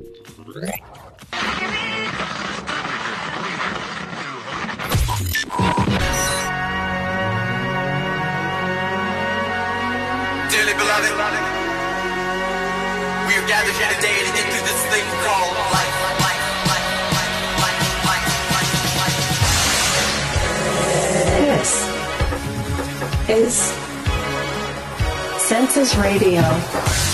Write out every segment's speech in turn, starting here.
Dearly beloved, we are gathered here today to get through this thing called life. This is Census Radio.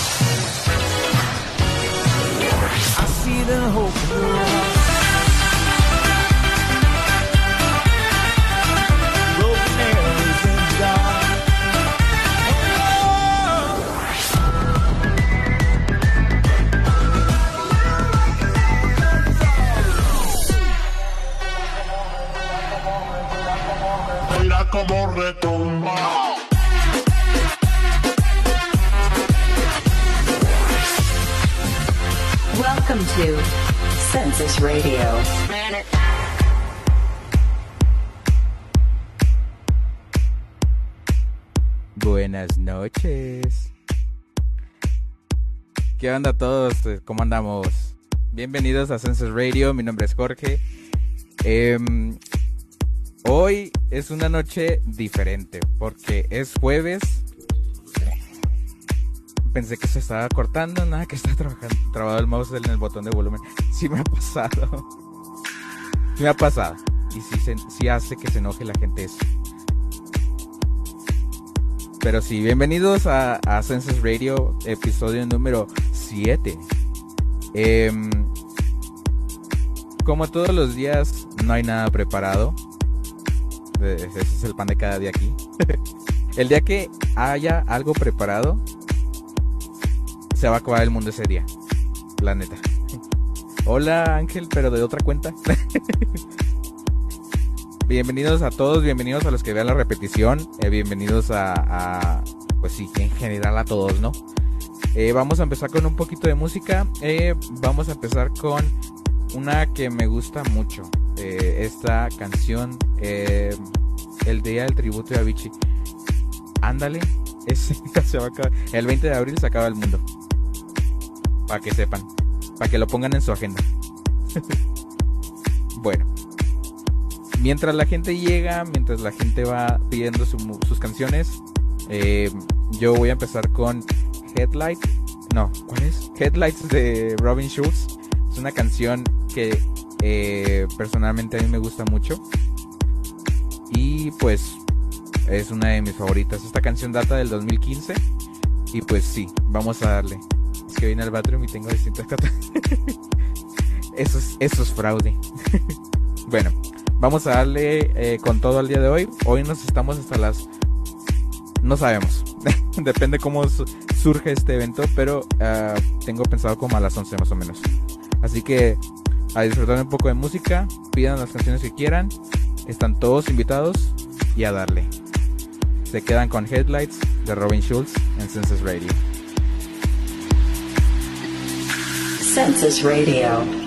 Radio. Buenas noches. ¿Qué onda todos? ¿Cómo andamos? Bienvenidos a Census Radio, mi nombre es Jorge. Em, hoy es una noche diferente porque es jueves. Pensé que se estaba cortando, nada que está trabajando, trabado el mouse en el botón de volumen. Sí me ha pasado. Me ha pasado. Y sí, se- sí hace que se enoje la gente eso. Pero sí, bienvenidos a, a Census Radio, episodio número 7. Em, como todos los días, no hay nada preparado. Eh, Ese es el pan de cada día aquí. el día que haya algo preparado, se va a acabar el mundo ese día. La neta. Hola Ángel, pero de otra cuenta. Bienvenidos a todos, bienvenidos a los que vean la repetición, eh, bienvenidos a, pues sí, en general a todos, ¿no? Eh, vamos a empezar con un poquito de música, eh, vamos a empezar con una que me gusta mucho, esta canción, el día del tributo de Avicii. Ándale, ese se va a acabar. el 20 de abril se acaba el mundo, para que sepan, para que lo pongan en su agenda. bueno mientras la gente llega, mientras la gente va pidiendo sus canciones, eh, yo voy a empezar con Headlight. No, ¿cuál es? Headlights de Robin Schulz. Es una canción que eh, personalmente a mí me gusta mucho. Y pues es una de mis favoritas. Esta canción data del 2015. Y pues sí, vamos a darle. Que vine al bathroom y tengo distintas cosas. eso, es, eso es fraude. bueno, Vamos a darle eh, con todo al día de hoy. Hoy nos estamos hasta las... No sabemos. Depende cómo su- surge este evento, pero ah, tengo pensado como a las 11 más o menos. Así que a disfrutar un poco de música, pidan las canciones que quieran. Están todos invitados y a darle. Se quedan con Headlights de Robin Schulz en Census Radio. Census Radio.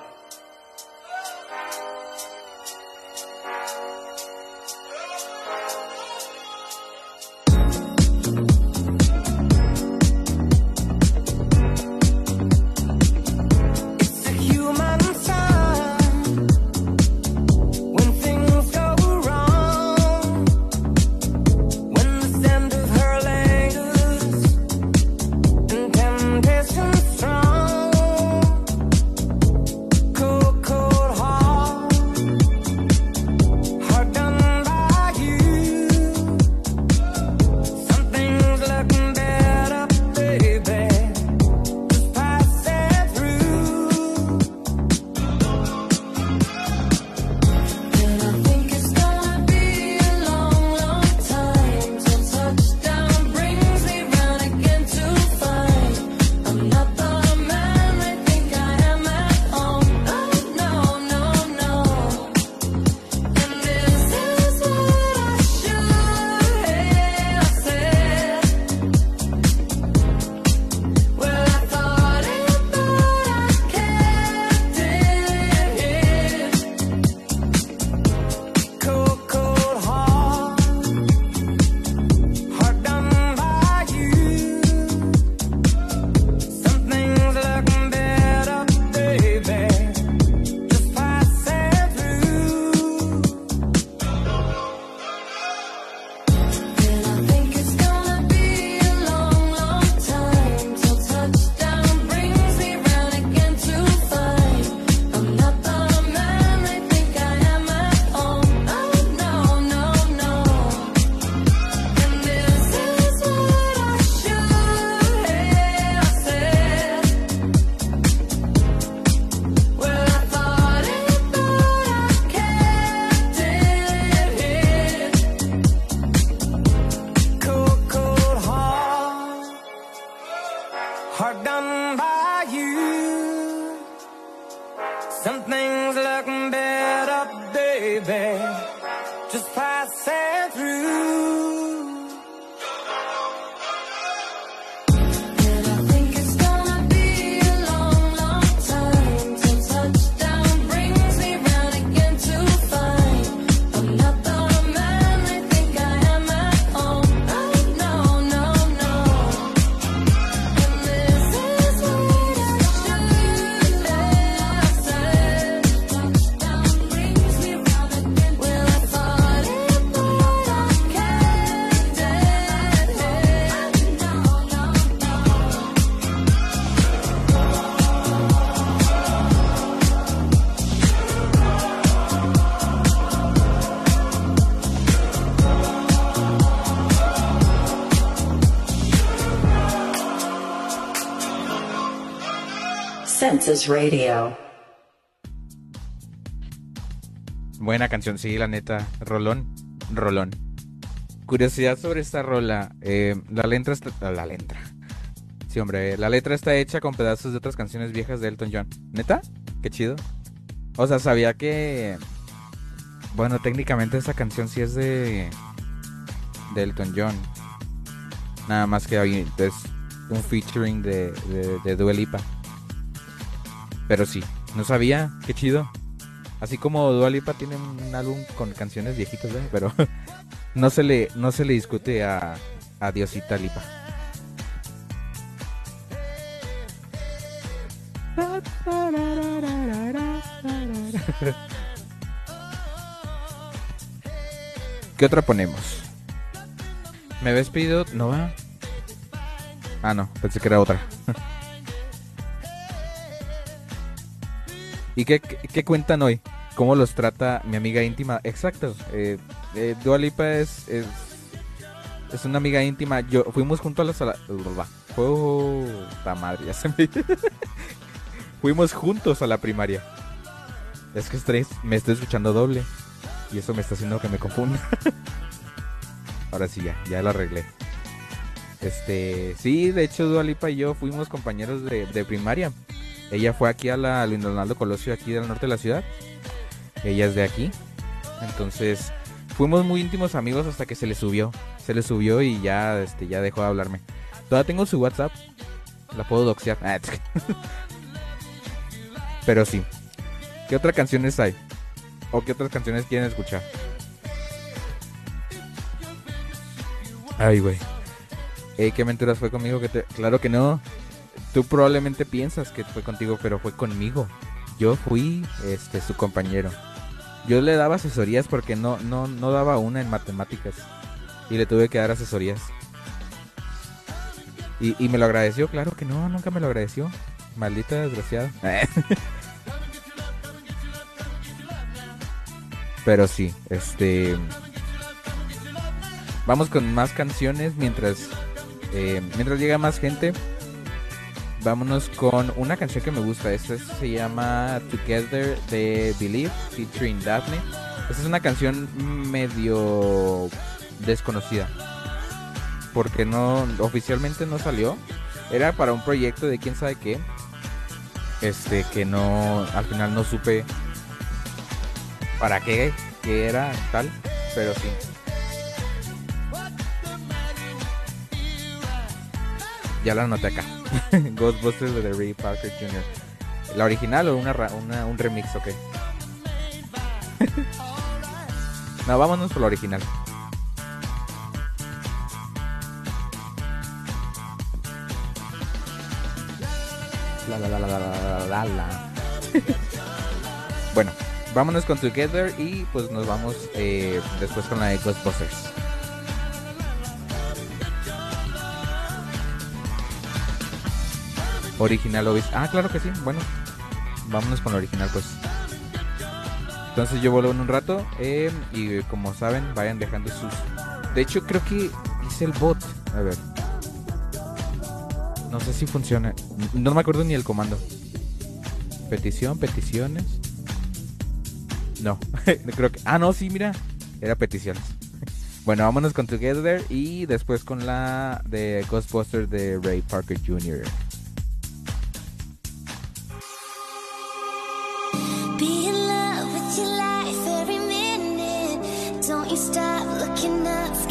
Radio. Buena canción, sí, la neta. Rolón, rolón. Curiosidad sobre esta rola. eh, la letra está... ah, La letra. Sí, hombre, la letra está hecha con pedazos de otras canciones viejas de Elton John. ¿Neta? Qué chido. O sea, sabía que... Bueno, técnicamente esa canción sí es de... De Elton John. Nada más que hay es un featuring de, de, de. Pero sí, no sabía. Qué chido. Así como Dua Lipa tiene un álbum con canciones viejitas, ¿eh? pero no se le no se le discute a, a Diosita Lipa. ¿Qué otra ponemos? ¿Me habéis pedido? ¿No va? Ah, no, pensé que era otra. ¿Y qué, qué, cuentan hoy? ¿Cómo los trata mi amiga íntima? Exacto. Eh, eh, Dua Lipa es, es, es una amiga íntima. Yo fuimos juntos a la sala. Madre, ya se me. fuimos juntos a la primaria. Es que estrés, me estoy escuchando doble. Y eso me está haciendo que me confunda. Ahora sí, ya, ya lo arreglé. Este, sí, de hecho, Dua Lipa y yo fuimos compañeros de, de primaria. Ella fue aquí a la Luis Donaldo Colosio, aquí del norte de la ciudad. Ella es de aquí. Entonces, fuimos muy íntimos amigos hasta que se le subió. Se le subió y ya, este, ya dejó de hablarme. Todavía tengo su WhatsApp. La puedo doxear. Ah, Pero sí. ¿Qué otras canciones hay? ¿O qué otras canciones quieren escuchar? Ay, güey. Ey, ¿qué mentiras fue conmigo? Que te... Claro que no. Tú probablemente piensas que fue contigo, pero fue conmigo. Yo fui este su compañero. Yo le daba asesorías porque no, no, no daba una en matemáticas. Y le tuve que dar asesorías. Y, y me lo agradeció, claro que no, nunca me lo agradeció. Maldita desgraciada. Pero sí, este. Vamos con más canciones mientras. eh, mientras llega más gente. Vámonos con una canción que me gusta. Esta se llama Together de Believe, featuring Daphne. Esta es una canción medio desconocida. Porque no oficialmente no salió. Era para un proyecto de quién sabe qué. Este que no al final no supe para qué, qué era tal, pero sí. Ya la anoté acá. Ghostbusters de Ray Parker Jr. ¿La original o una, una- un remix o qué? no, vámonos por la original. La la la la la la la. bueno, vámonos con Together y pues nos vamos eh, después con la de Ghostbusters. Original Obis. Ah, claro que sí. Bueno, vámonos con la original pues. Entonces yo vuelvo en un rato eh, y como saben vayan dejando sus... De hecho creo que hice el bot. A ver. No sé si funciona. No me acuerdo ni el comando. Petición, peticiones. No, creo que... Ah, no, sí, mira. Era peticiones. Bueno, vámonos con Together y después con la de Ghostbusters de Ray Parker Jr. stop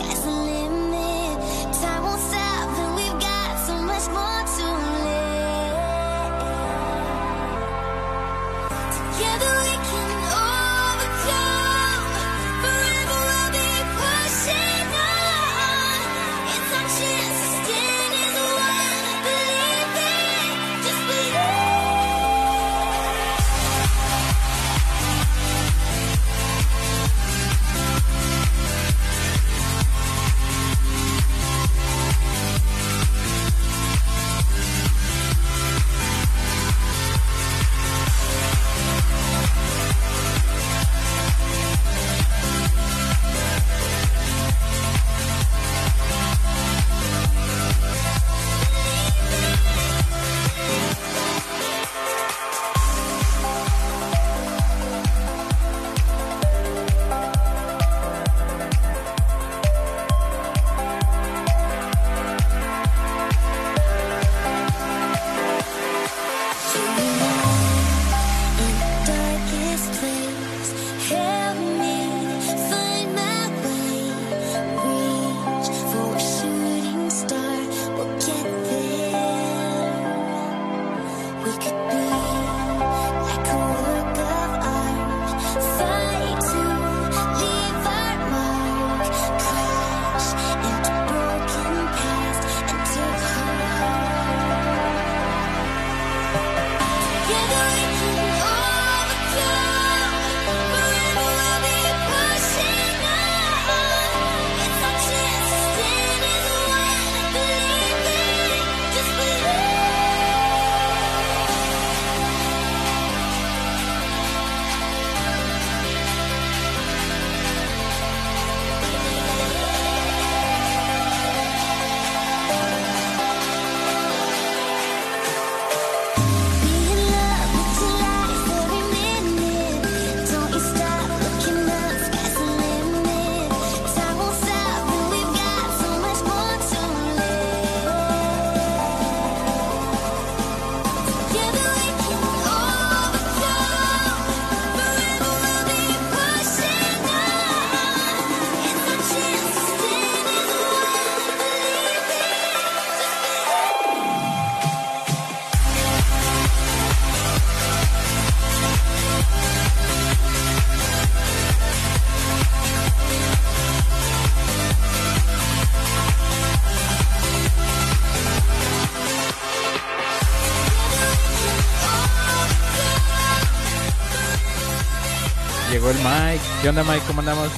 ¿Qué onda, Mike? ¿Cómo andamos?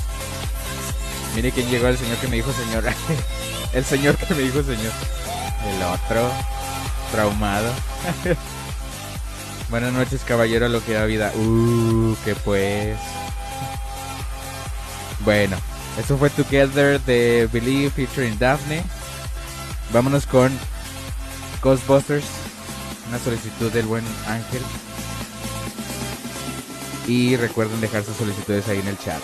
Mire quién llegó, el señor que me dijo señor. el señor que me dijo señor. El otro. Traumado. Buenas noches, caballero, lo que da vida. Uh, que pues. Bueno, eso fue Together de Believe featuring Daphne. Vámonos con Ghostbusters. Una solicitud del buen Ángel. Y recuerden dejar sus solicitudes ahí en el chat.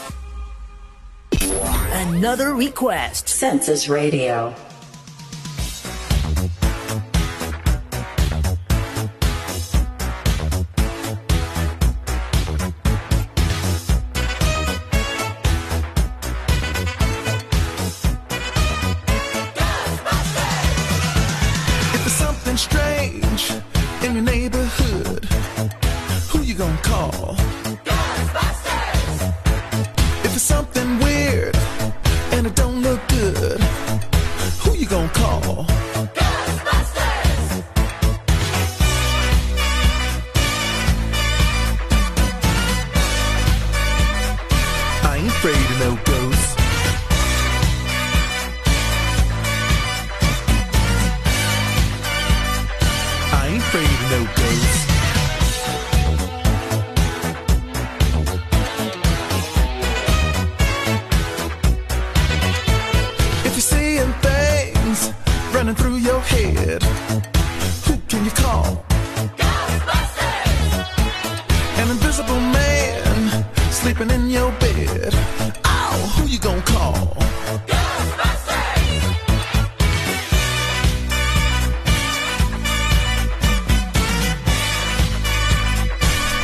Another request. Census Radio. Sleeping in your bed. Oh, who you gonna call?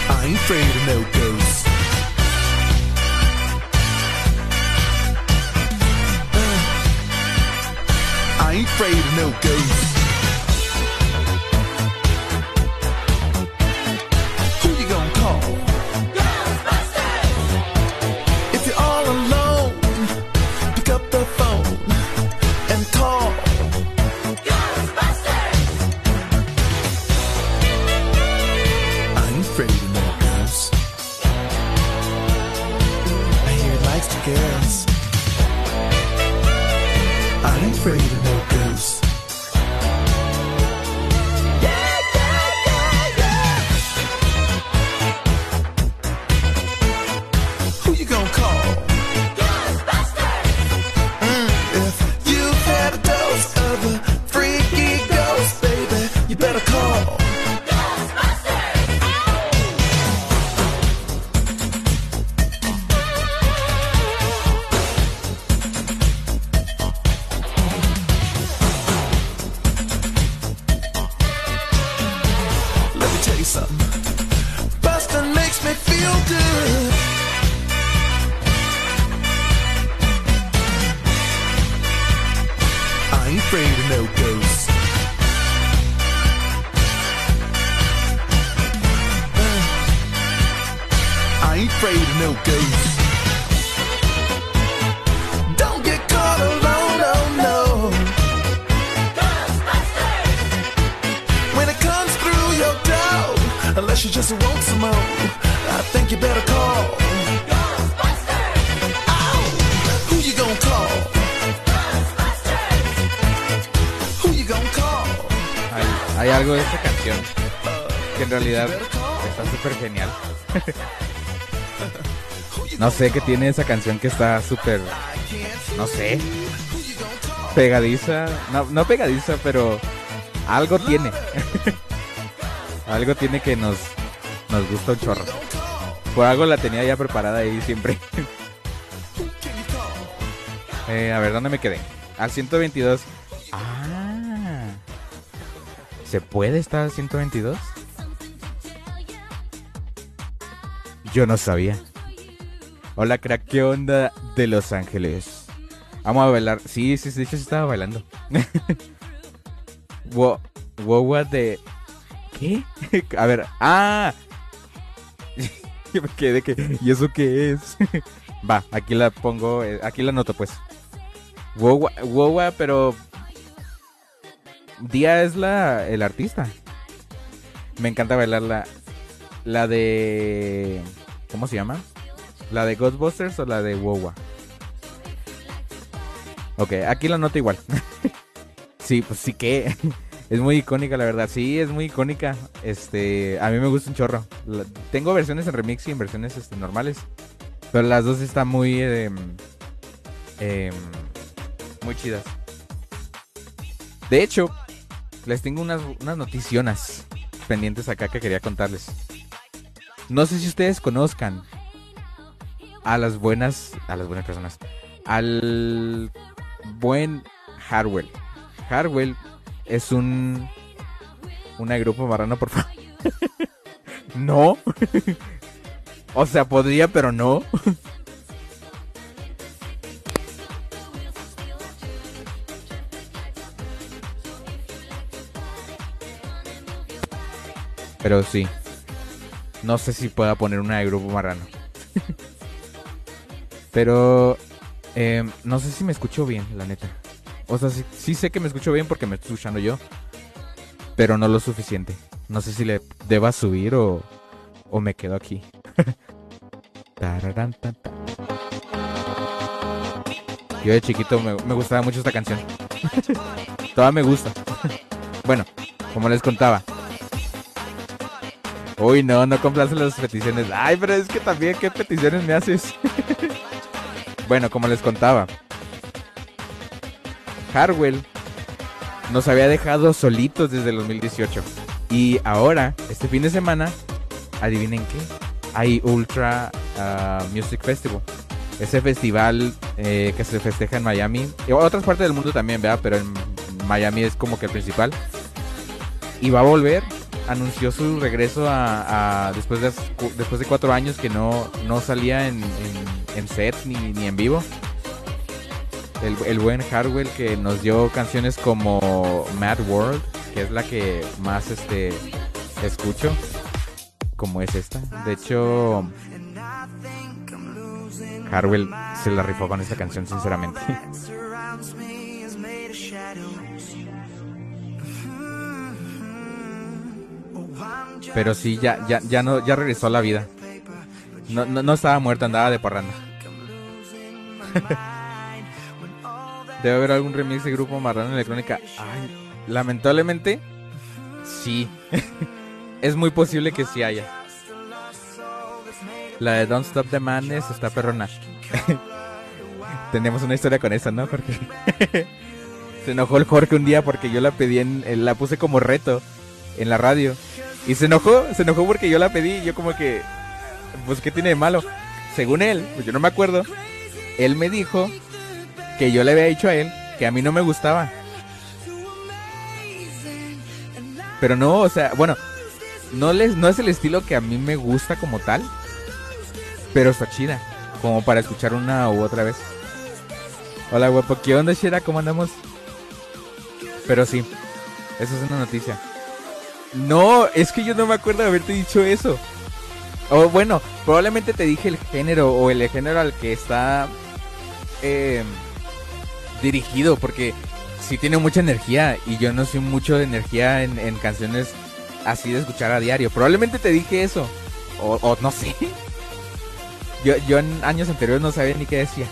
I ain't afraid of no ghosts. Uh, I ain't afraid of no ghosts. No sé qué tiene esa canción que está súper, no sé, pegadiza. No, pegadiza, pero algo tiene. algo tiene que nos, nos gusta un chorro. Por algo la tenía ya preparada ahí siempre. Eh, a ver, ¿dónde me quedé? Al 122. Ah. ¿Se puede estar al 122? Yo no sabía. Hola, crack, ¿qué onda de Los Ángeles? Vamos a bailar. Sí, sí, sí, de hecho estaba bailando. Wo- Wowa de... ¿Qué? A ver, ah. Yo me quedé que... ¿Y eso qué es? Va, aquí la pongo, eh, aquí la anoto pues. Wowa, Wowa, pero... Día es la, el artista. Me encanta bailar la, la de... ¿Cómo se llama? ¿La de Ghostbusters o la de WoWa? Ok, aquí la nota igual. sí, pues sí que. Es muy icónica, la verdad. Sí, es muy icónica. Este, a mí me gusta un chorro. Tengo versiones en remix y en versiones este, normales. Pero las dos están muy. em, em, muy chidas. De hecho, les tengo unas, unas noticionas pendientes acá que quería contarles. No sé si ustedes conozcan a las buenas. A las buenas personas. Al buen Harwell. Harwell es un. Una grupo marrano, por favor. no. o sea, podría, pero no. Pero sí. No sé si pueda poner una de grupo marrano. Pero eh, no sé si me escucho bien, la neta. O sea, sí, sí sé que me escucho bien porque me estoy escuchando yo. Pero no lo suficiente. No sé si le deba subir o, o me quedo aquí. Yo de chiquito me, me gustaba mucho esta canción. Toda me gusta. bueno, como les contaba. Uy, no, no complace las peticiones. Ay, pero es que también, ¿qué peticiones me haces? Bueno, como les contaba. Harwell nos había dejado solitos desde el 2018. Y ahora, este fin de semana, adivinen qué. Hay Ultra ah, Music Festival. Ese festival eh, que se festeja en Miami. Y otras partes del mundo también, ¿verdad? Pero en Miami es como que el principal. Y va a volver. Anunció su regreso a, después, de, después de cuatro años que no, no salía en, en sets ni, ni en vivo. El, el buen Harwell que nos dio canciones como Mad World, que es la que más este escucho, como es esta. De hecho, Harwell se la rifó con esta canción, sinceramente. Pero sí, ya, ya, ya no, ya regresó a la vida. No, no, no estaba muerta, andaba de parranda. Debe haber algún remix de grupo Marrano Electrónica. Lamentablemente, sí. es muy posible que sí haya. La de Don't Stop the Madness está perrona. Tenemos una historia con esa, ¿no, Jorge? se enojó el Jorge un día porque yo la pedí en- la puse como reto en la radio. Y se enojó, se enojó porque yo la pedí y yo como que, pues, ¿qué tiene de malo? Según él, pues yo no me acuerdo, él me dijo que yo le había dicho a él que a mí no me gustaba. Pero no, o sea, bueno, no, les, no es el estilo que a mí me gusta como tal, pero está chida, como para escuchar una u otra vez. Hola, guapo, ¿qué onda, Shira? ¿Cómo andamos? Pero sí, eso es una noticia. No, es que yo no me acuerdo de haberte dicho eso. O bueno, probablemente te dije el género o el género al que está eh, dirigido, porque sí tiene mucha energía y yo no soy mucho de energía en, en canciones así de escuchar a diario. Probablemente te dije eso, o, o no sé. Yo, yo en años anteriores no sabía ni qué decía.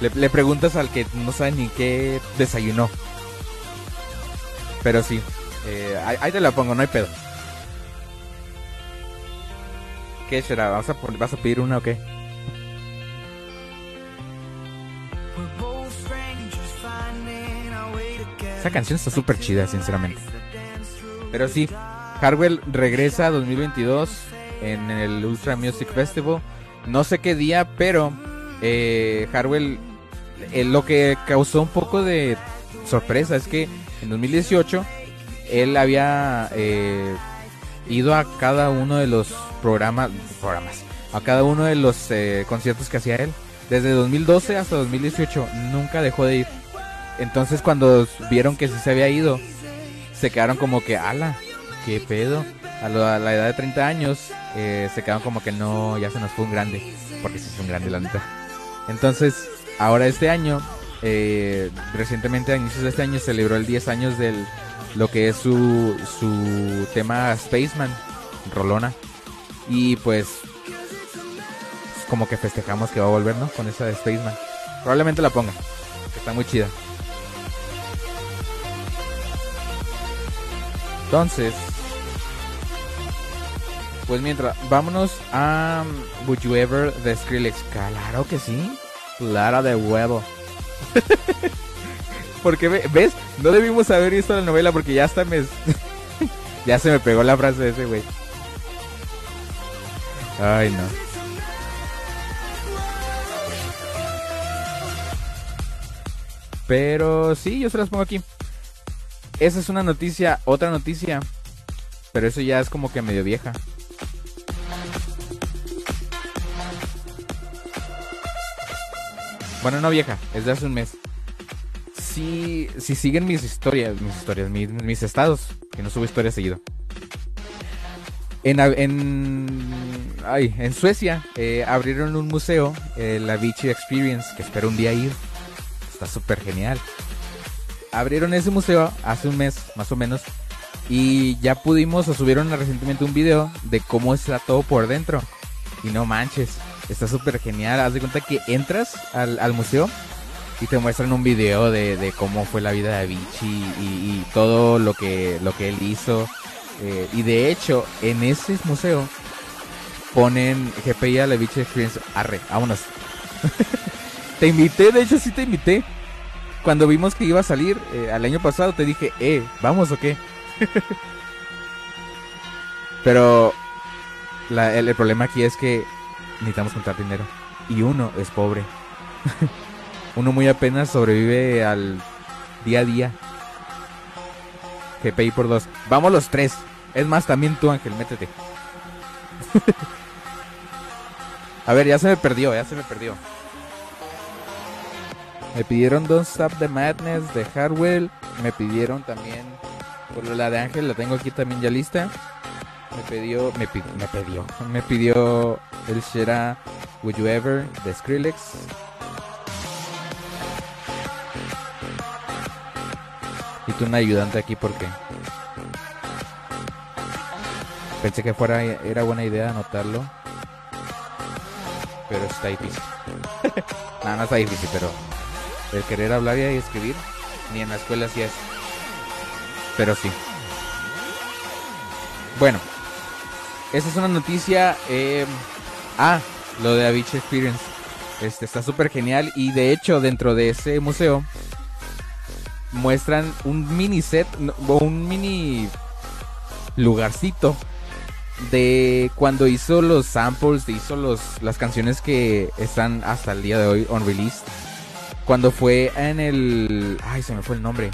Le, le preguntas al que no sabe ni qué desayunó. Pero sí, eh, ahí, ahí te la pongo, no hay pedo. ¿Qué será? ¿Vas a, ¿Vas a pedir una o qué? Esa canción está súper chida, sinceramente. Pero sí, Harwell regresa a 2022 en el Ultra Music Festival. No sé qué día, pero eh, Harwell eh, lo que causó un poco de sorpresa es que en 2018 él había eh, ido a cada uno de los programas, programas, a cada uno de los eh, conciertos que hacía él. Desde 2012 hasta 2018 nunca dejó de ir. Entonces cuando vieron que sí se había ido, se quedaron como que, ala, qué pedo. A, la edad de 30 años, eh, se quedaron como que no, ya se nos fue un grande. Porque sí es un grande, la neta. Entonces, ahora este año, eh, recientemente a inicios de este año, celebró el 10 años del lo que es su, su tema Spaceman, Rolona. Y pues como que festejamos que va a volver, ¿no? Con esa de Spaceman. Probablemente la ponga. que Está muy chida. Entonces, pues mientras, vámonos a um, Would You Ever de Skrillex. Claro que sí. Clara de huevo. porque ve- ves, no debimos haber visto la novela porque ya hasta me ya se me pegó la frase de ese güey. Ay, no. Pero sí, yo se las pongo aquí. Esa es una noticia, otra noticia. Pero eso ya es como que medio vieja. Bueno, no vieja, es de hace un mes. Si, si siguen mis historias, mis historias, mis, mis estados, que no subo historias seguido. En, en, ay, en Suecia eh, abrieron un museo, eh, la Vichy Experience, que espero un día ir. Está súper genial. Abrieron ese museo hace un mes, más o menos, y ya pudimos, o subieron recientemente un video de cómo está todo por dentro. Y no manches, está súper genial. Haz de cuenta que entras al, al museo y te muestran un video de, de cómo fue la vida de Avicii y, todo lo que, lo que él hizo. Eh, y de hecho, en ese museo ponen GPI a la Avicii Experience. Arre, vámonos. te invité, de hecho sí te invité. Cuando vimos que iba a salir eh, al año pasado, te dije, eh, ¿vamos o qué? Pero el, el problema aquí es que necesitamos contar dinero. Y uno es pobre. uno muy apenas sobrevive al día a día. GPI por dos. Vamos los tres. Es más, también tú, Ángel, métete. a ver, ya se me perdió, ya se me perdió. Me pidieron Don't Stop the Madness de Hardwell. Me pidieron también. Por la de Ángel la tengo aquí también ya lista. Me pidió. Me pidió. Me pidió. Me pidió el Shera Would You Ever de Skrillex. Un ayudante aquí porque. Pensé que fuera era buena idea anotarlo. Pero está difícil. no, no está difícil, pero el querer hablar y escribir, ni en la escuela así es. Pero sí. Bueno, esa es una noticia. eh, ah, lo de Avicii Experience. Este está súper genial. Y de hecho, dentro de ese museo muestran un mini set o un mini lugarcito de cuando hizo los samples, hizo los, las canciones que están hasta el día de hoy on release. Cuando fue en el... Ay, se me fue el nombre.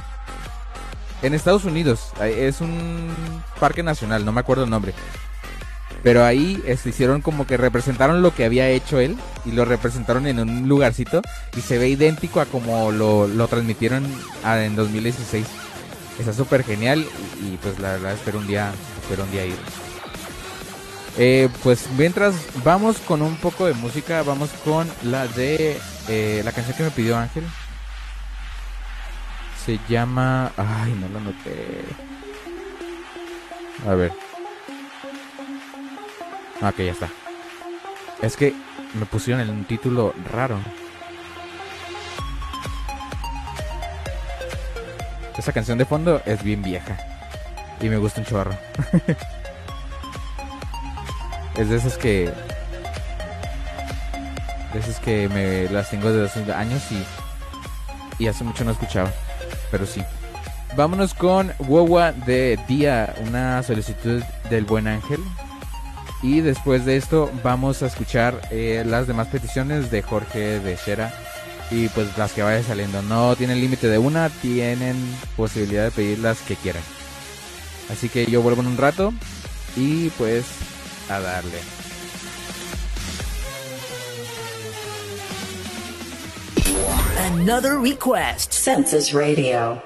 En Estados Unidos. Es un parque nacional, no me acuerdo el nombre. Pero ahí este, hicieron como que representaron lo que había hecho él y lo representaron en un lugarcito y se ve idéntico a como lo, lo transmitieron en 2016. Está súper genial y, pues la verdad espero un día, espero un día ir. Eh, pues mientras vamos con un poco de música, vamos con la de eh, la canción que me pidió Ángel. Se llama... Ay, no lo noté. A ver. Ah, Ok, ya está. Es que me pusieron el- un título raro. Esa canción de fondo es bien vieja. Y me gusta un chorro. es de esas que... De esas que me las tengo desde hace años y... Y hace mucho no escuchaba. Pero sí. Vámonos con Wawa de Día, una solicitud del buen ángel. Y después de esto vamos a escuchar eh, las demás peticiones de Jorge de Shera. Y pues las que vayan saliendo. No tienen límite de una, tienen posibilidad de pedir las que quieran. Así que yo vuelvo en un rato. Y pues a darle. Another request. Census Radio.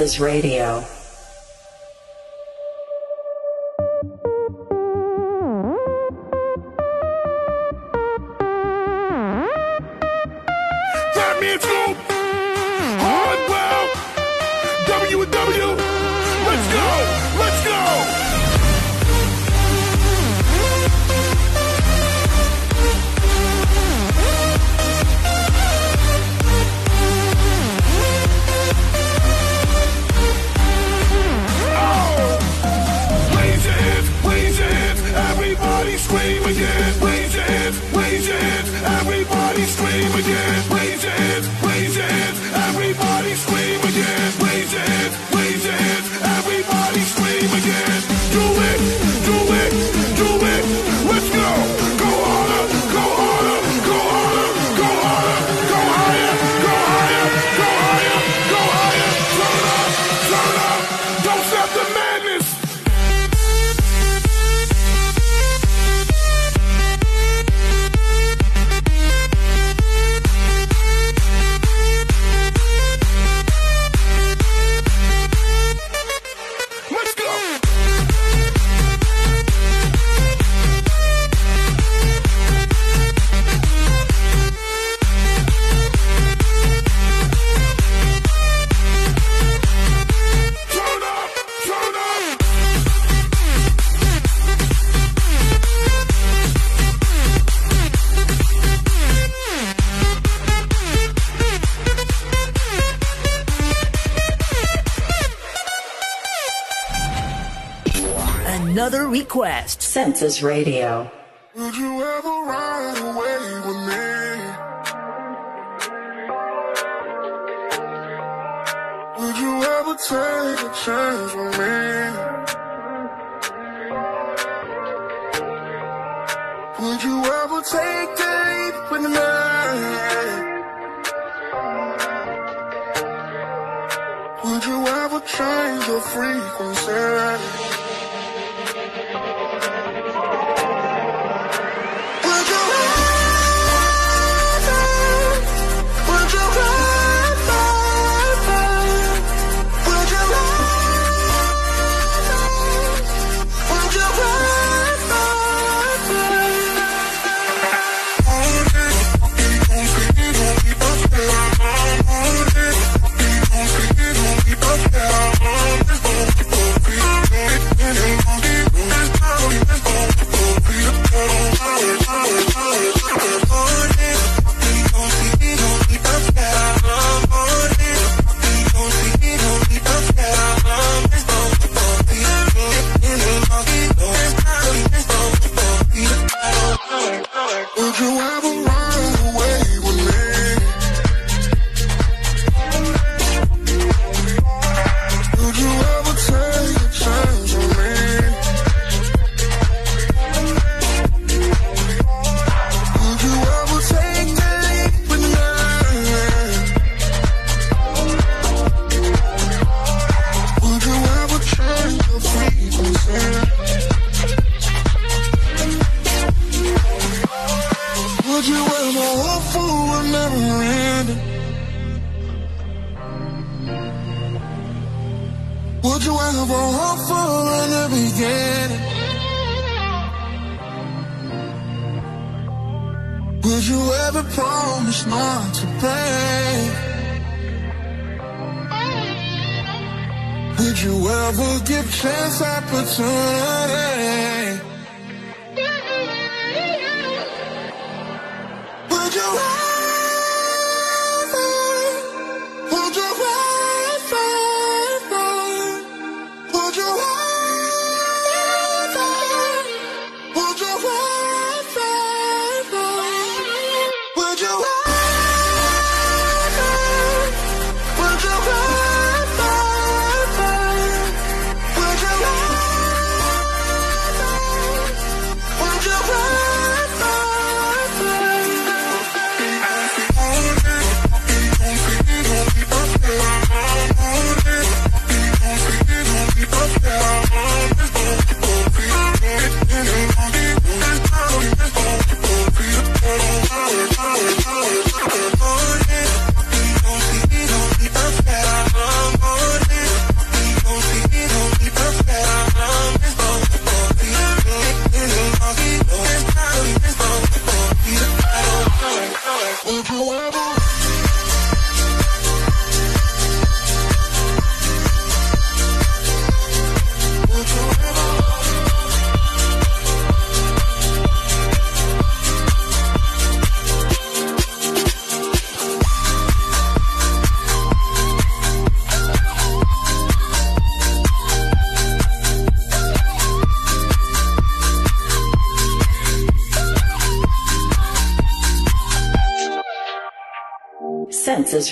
Census Radio. Another request. Census Radio.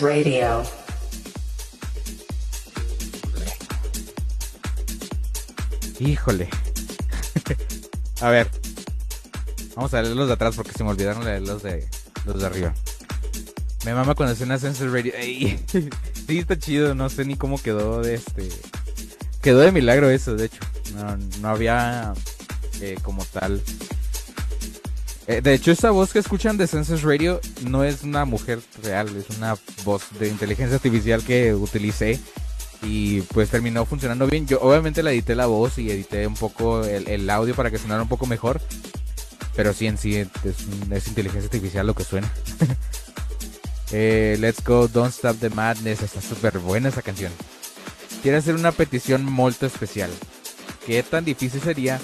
Radio. Híjole. a ver. Vamos a leer los de atrás porque se me olvidaron leer los de los de arriba. Me mama cuando suena Census Radio. Ey, sí, está chido. No sé ni cómo quedó de este. Quedó de milagro eso, de hecho. No, no había eh, como tal. Eh, de hecho, esa voz que escuchan de Census Radio no es una mujer real, es una voz de inteligencia artificial que utilicé y pues terminó funcionando bien. Yo obviamente le edité la voz y edité un poco el, el audio para que sonara un poco mejor, pero sí en sí es, inteligencia artificial lo que suena. Eh, Let's Go, Don't Stop the Madness, está súper buena esa canción. Quiero hacer una petición muy especial. ¿Qué tan difícil sería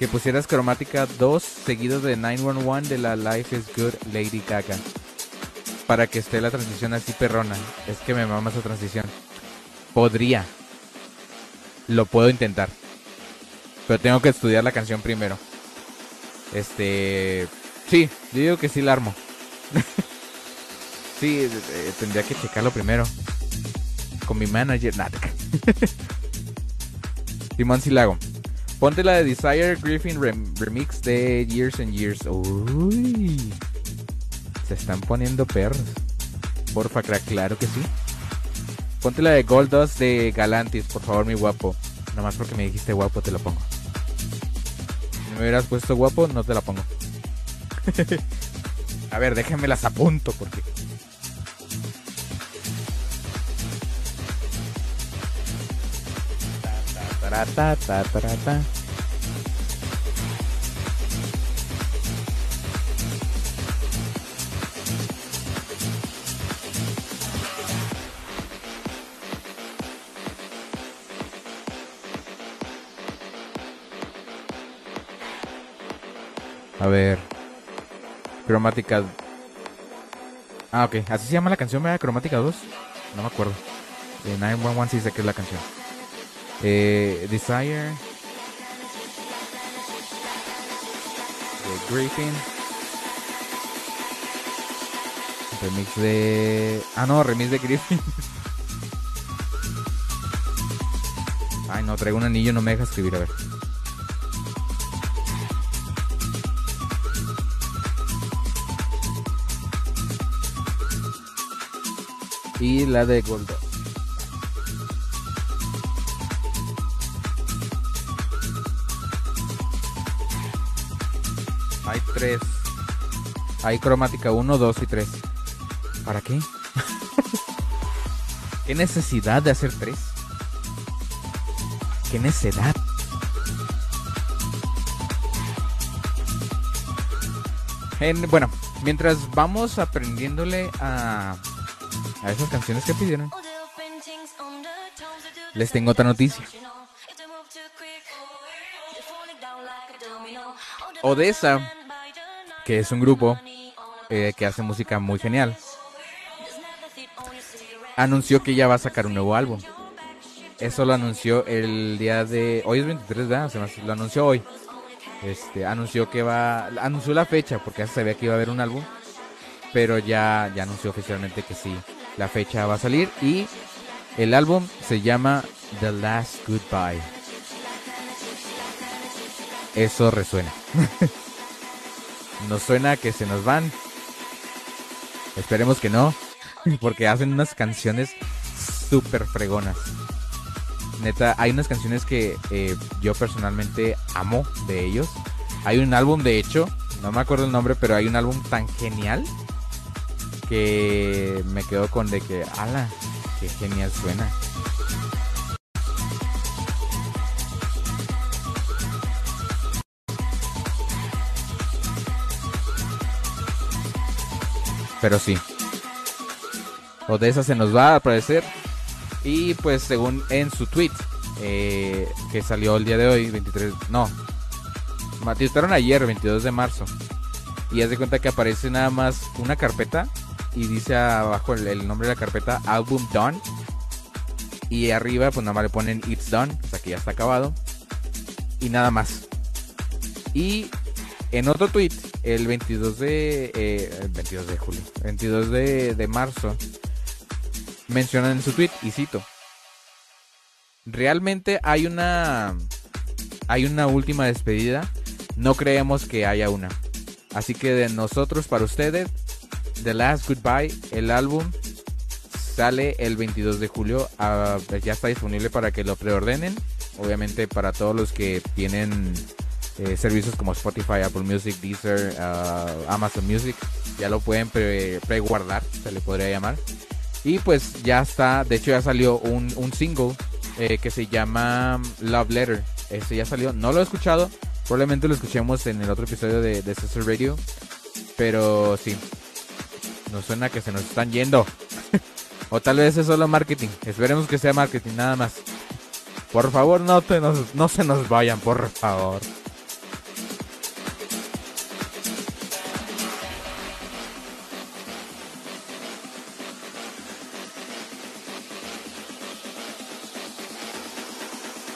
que pusieras cromática 2 seguido de 911 de la Life is Good Lady Gaga? Para que esté la transición así perrona. Es que me mama esa transición. Podría. Lo puedo intentar. Pero tengo que estudiar la canción primero. Este... Sí, yo digo que sí la armo. sí, eh, tendría que checarlo primero. Con mi manager. Nada. Simón Silago. Ponte la de Desire Griffin rem- Remix de Years and Years. Uy. Se están poniendo perros. Porfa, crack, claro que sí. Ponte la de Gold Dust de Galantis, por favor, mi guapo. Nomás porque me dijiste guapo, te la pongo. Si me hubieras puesto guapo, no te la pongo. A ver, déjenme las apunto porque. Ta, ta, ta, ta, ta, ta. A ver. Cromática. Ah, ok. Así se llama la canción, ¿verdad? Cromática 2. No me acuerdo. De 911 sí sé que es la canción eh, Desire, de Griffin, remix de. Ah, no, remix de Griffin. Ay, no, traigo un anillo, no me deja escribir, a ver. Y la de Golda. 3. Hay cromática 1, 2 y 3. ¿Para qué? ¿Qué necesidad de hacer 3? ¿Qué necedad? En, bueno, mientras vamos aprendiéndole a, a esas canciones que pidieron, les tengo otra noticia. Odessa que es un grupo eh, que hace música muy genial, anunció que ya va a sacar un nuevo álbum. Eso lo anunció el día de... Hoy es 23, ¿verdad? Lo anunció hoy. Este, anunció que va... Anunció la fecha, porque ya se sabía que iba a haber un álbum. Pero ya, ya anunció oficialmente que sí, la fecha va a salir. Y el álbum se llama The Last Goodbye. Eso resuena. Nos suena que se nos van. Esperemos que no. Porque hacen unas canciones súper fregonas. Neta, hay unas canciones que eh, yo personalmente amo de ellos. Hay un álbum, de hecho, no me acuerdo el nombre, pero hay un álbum tan genial que me quedo con de que, ala, qué genial suena. Pero sí. Odessa se nos va a aparecer. Y pues según en su tweet, eh, que salió el día de hoy, 23... No. Matizaron ayer, 22 de marzo. Y haz de cuenta que aparece nada más una carpeta. Y dice abajo el, el nombre de la carpeta, Album Done. Y arriba pues nada más le ponen It's Done. O sea que ya está acabado. Y nada más. Y en otro tweet, el 22 de... eh, el 22 de julio. 22 de, de marzo mencionan en su tweet y cito realmente hay una hay una última despedida no creemos que haya una así que de nosotros para ustedes The Last Goodbye el álbum sale el 22 de julio ah, ya está disponible para que lo preordenen obviamente para todos los que tienen eh, servicios como Spotify, Apple Music, Deezer, ah, Amazon Music ya lo pueden pre- preguardar se le podría llamar y pues ya está, de hecho ya salió un, un single eh, que se llama Love Letter. Este ya salió, no lo he escuchado, probablemente lo escuchemos en el otro episodio de, de Sister Radio. Pero sí, nos suena que se nos están yendo. o tal vez es solo marketing, esperemos que sea marketing nada más. Por favor, no, te nos- no se nos vayan, por favor.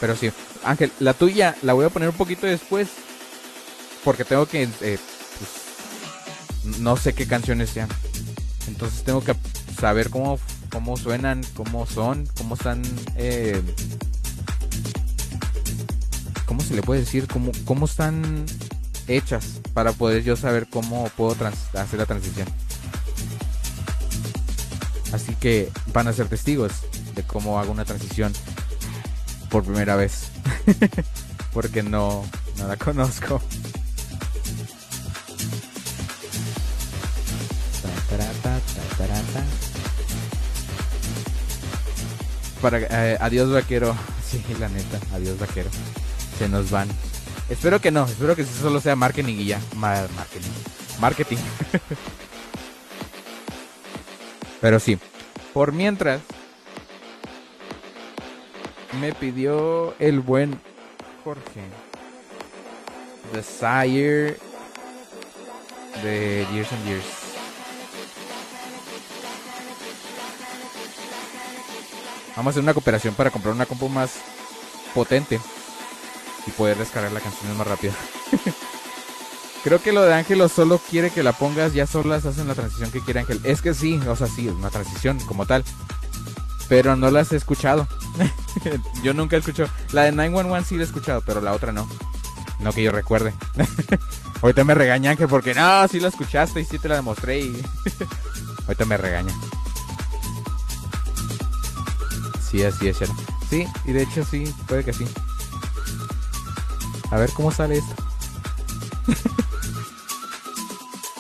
Pero sí, Ángel, la tuya la voy a poner un poquito después. Porque tengo que. eh, pues, no sé qué canciones sean. Entonces tengo que saber cómo, cómo suenan, cómo son, cómo están. eh, ¿Cómo se le puede decir? ¿Cómo, cómo están hechas? Para poder yo saber cómo puedo hacer la transición. Así que van a ser testigos de cómo hago una transición por primera vez. Porque no, no la conozco. Para, eh, adiós vaquero. Sí, la neta, adiós vaquero. Se nos van. Espero que no, espero que solo sea marketing y ya. Ma- marketing. Marketing. Pero sí. Por mientras, me pidió el buen Jorge. Desire de Years and Years. Vamos a hacer una cooperación para comprar una compu más potente y poder descargar la canción más rápido. Creo que lo de Ángelo solo quiere que la pongas, ya solas hacen la transición que quiere Ángel. Es que sí, o sea, sí, una transición como tal. Pero no las he escuchado. yo nunca he escuchado. La de 911 sí la he escuchado, pero la otra no. No que yo recuerde. Ahorita me regaña Ángel porque no, sí la escuchaste y sí te la demostré y... Ahorita me regaña. Sí, así es, Sharon. Sí, y de hecho sí, puede que sí. A ver cómo sale esto.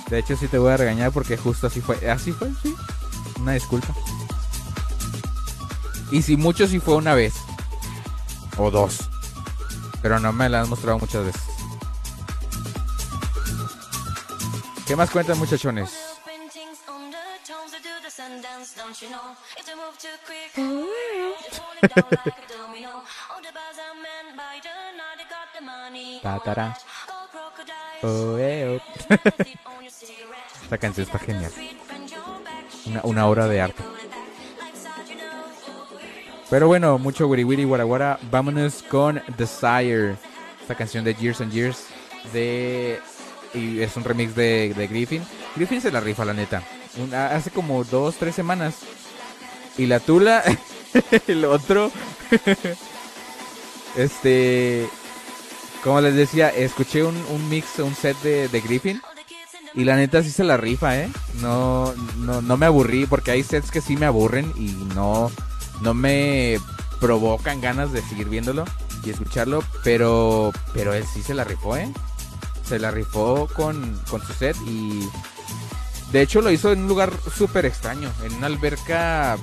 De hecho sí te voy a regañar porque justo así fue. Así fue, sí. Una disculpa. Y si mucho sí fue una vez. O dos. Pero no me la han mostrado muchas veces. ¿Qué más cuentan muchachones? Tatara. Oh, eh, oh. Esta canción está genial. Una, una obra de arte. Pero bueno, mucho wiri wiri guara guara. Vámonos con Desire. Esta canción de Years and Years. De. Y es un remix de, de Griffin. Griffin se la rifa, la neta. Hace como dos, tres semanas. Y la tula. el otro. este. Como les decía, escuché un, un mix, un set de, de Griffin. Y la neta sí se la rifa, ¿eh? No, no, no me aburrí, porque hay sets que sí me aburren y no, no me provocan ganas de seguir viéndolo y escucharlo, pero, pero él sí se la rifó, ¿eh? Se la rifó con, con su set y de hecho lo hizo en un lugar súper extraño, en una alberca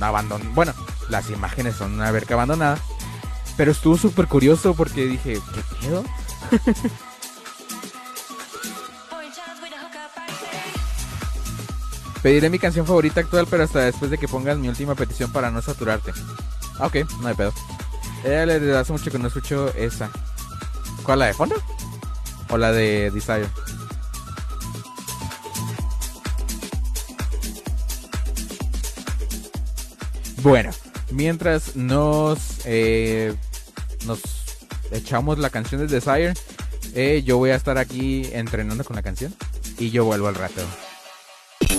abandonada. Bueno, las imágenes son una alberca abandonada, pero estuvo súper curioso porque dije, ¿qué pedo? Pediré mi canción favorita actual, pero hasta después de que pongas mi última petición para no saturarte. Ah, Ok, no hay pedo. Eh, le hace mucho que no escucho esa. ¿Cuál, la de fondo? ¿O la de Desire? Bueno, mientras nos, eh, nos echamos la canción de Desire, eh, yo voy a estar aquí entrenando con la canción y yo vuelvo al rato.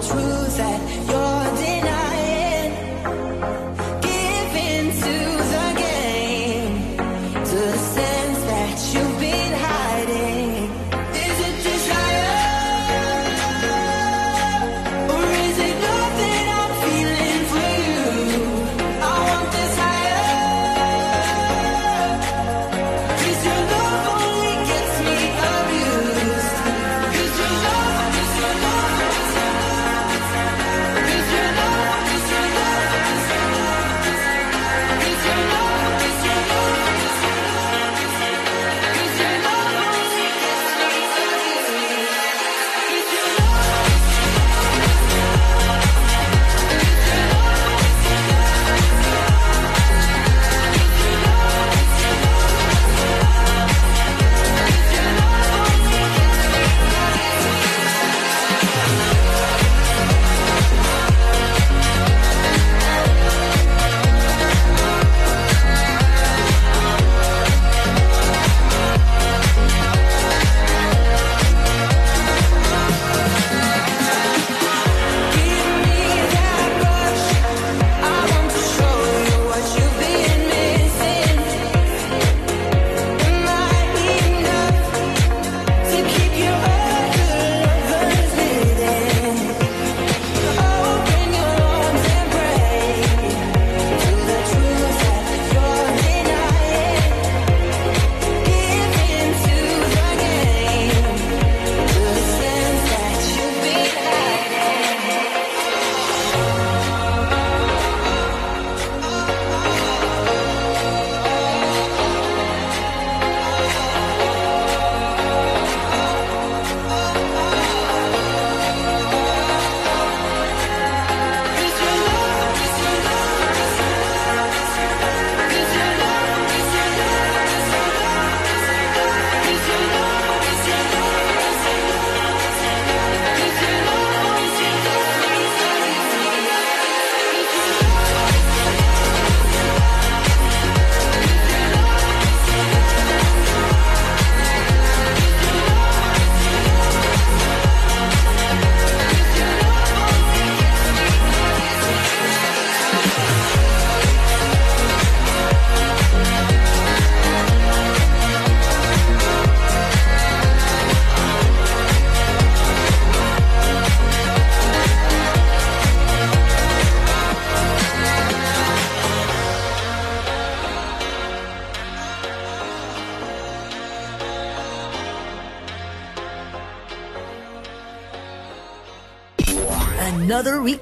The truth that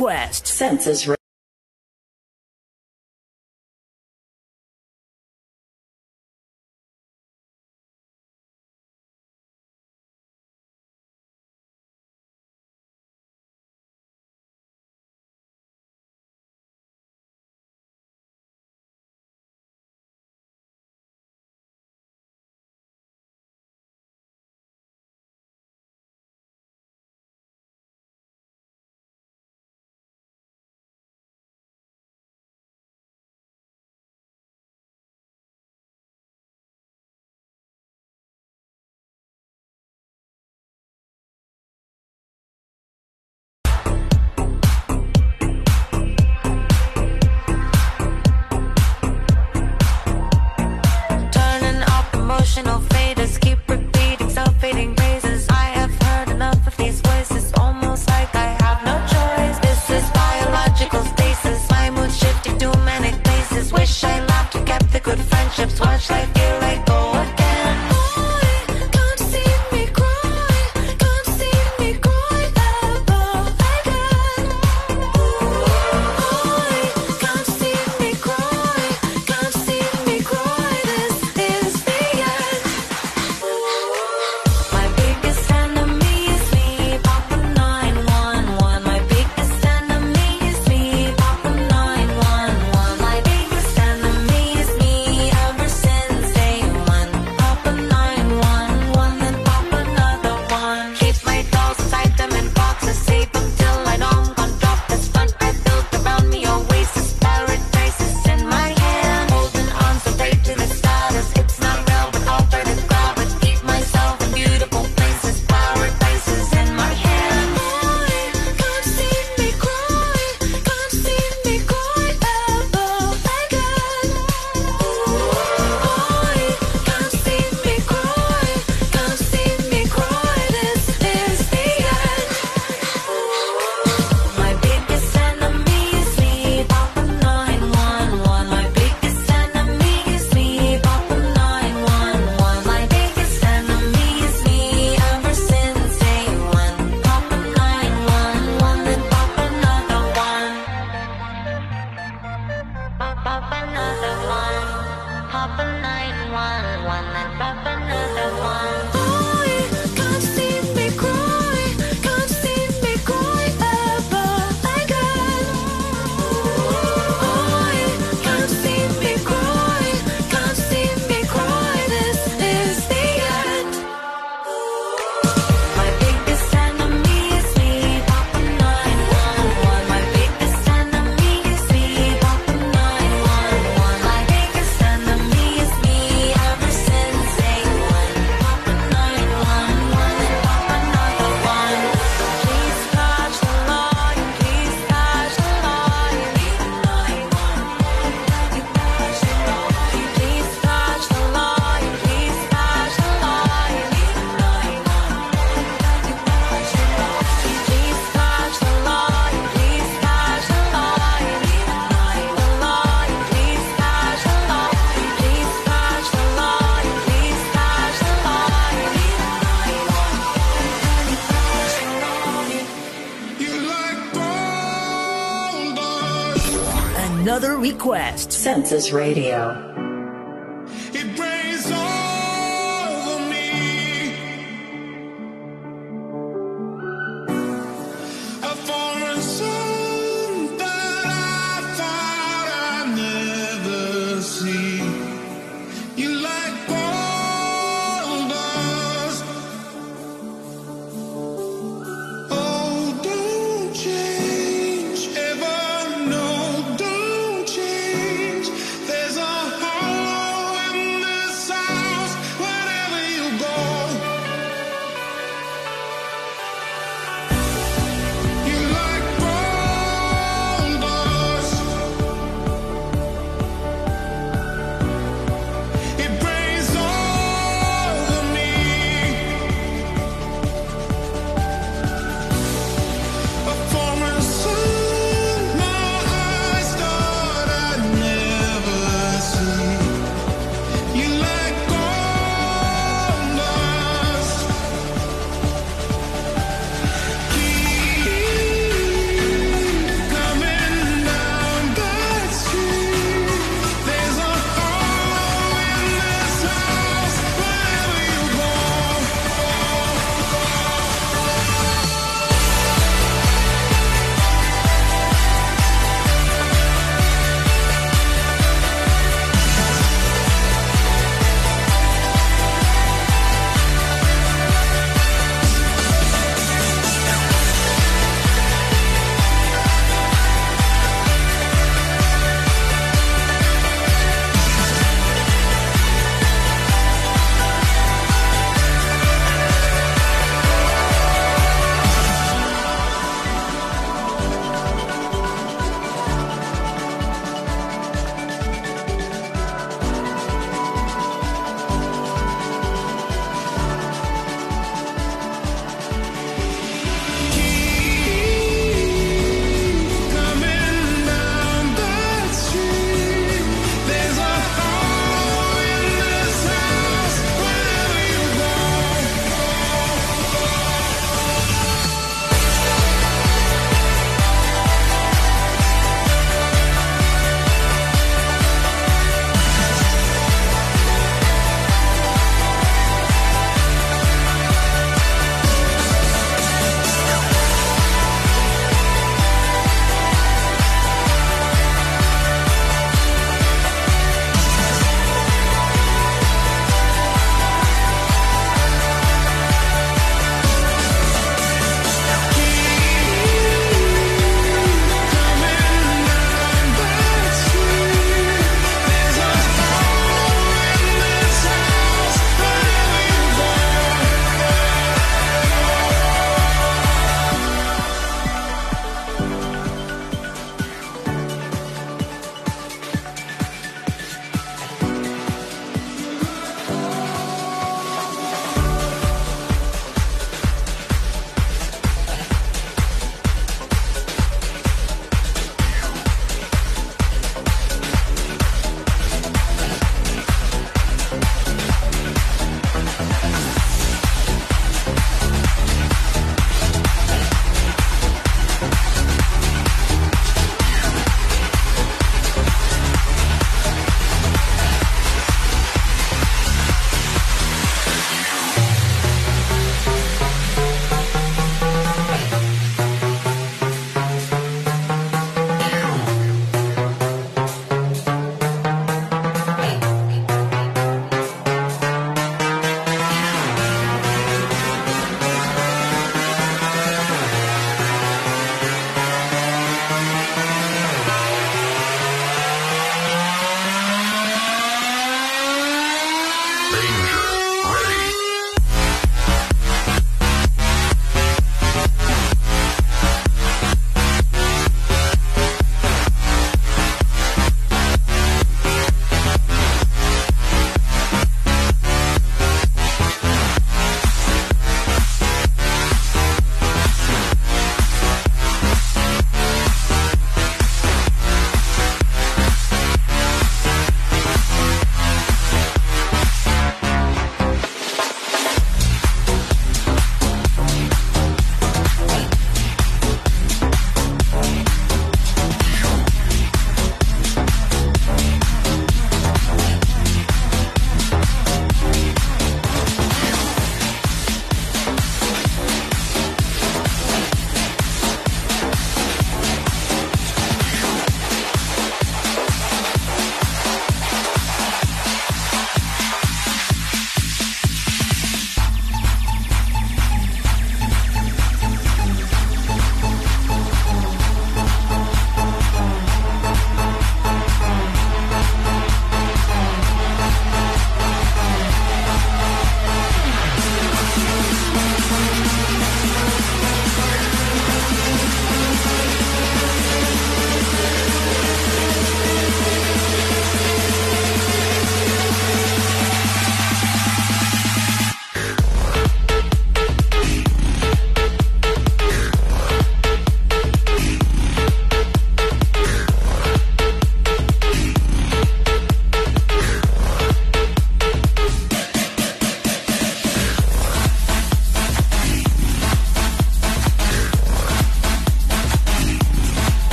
request. Census request. Census Radio.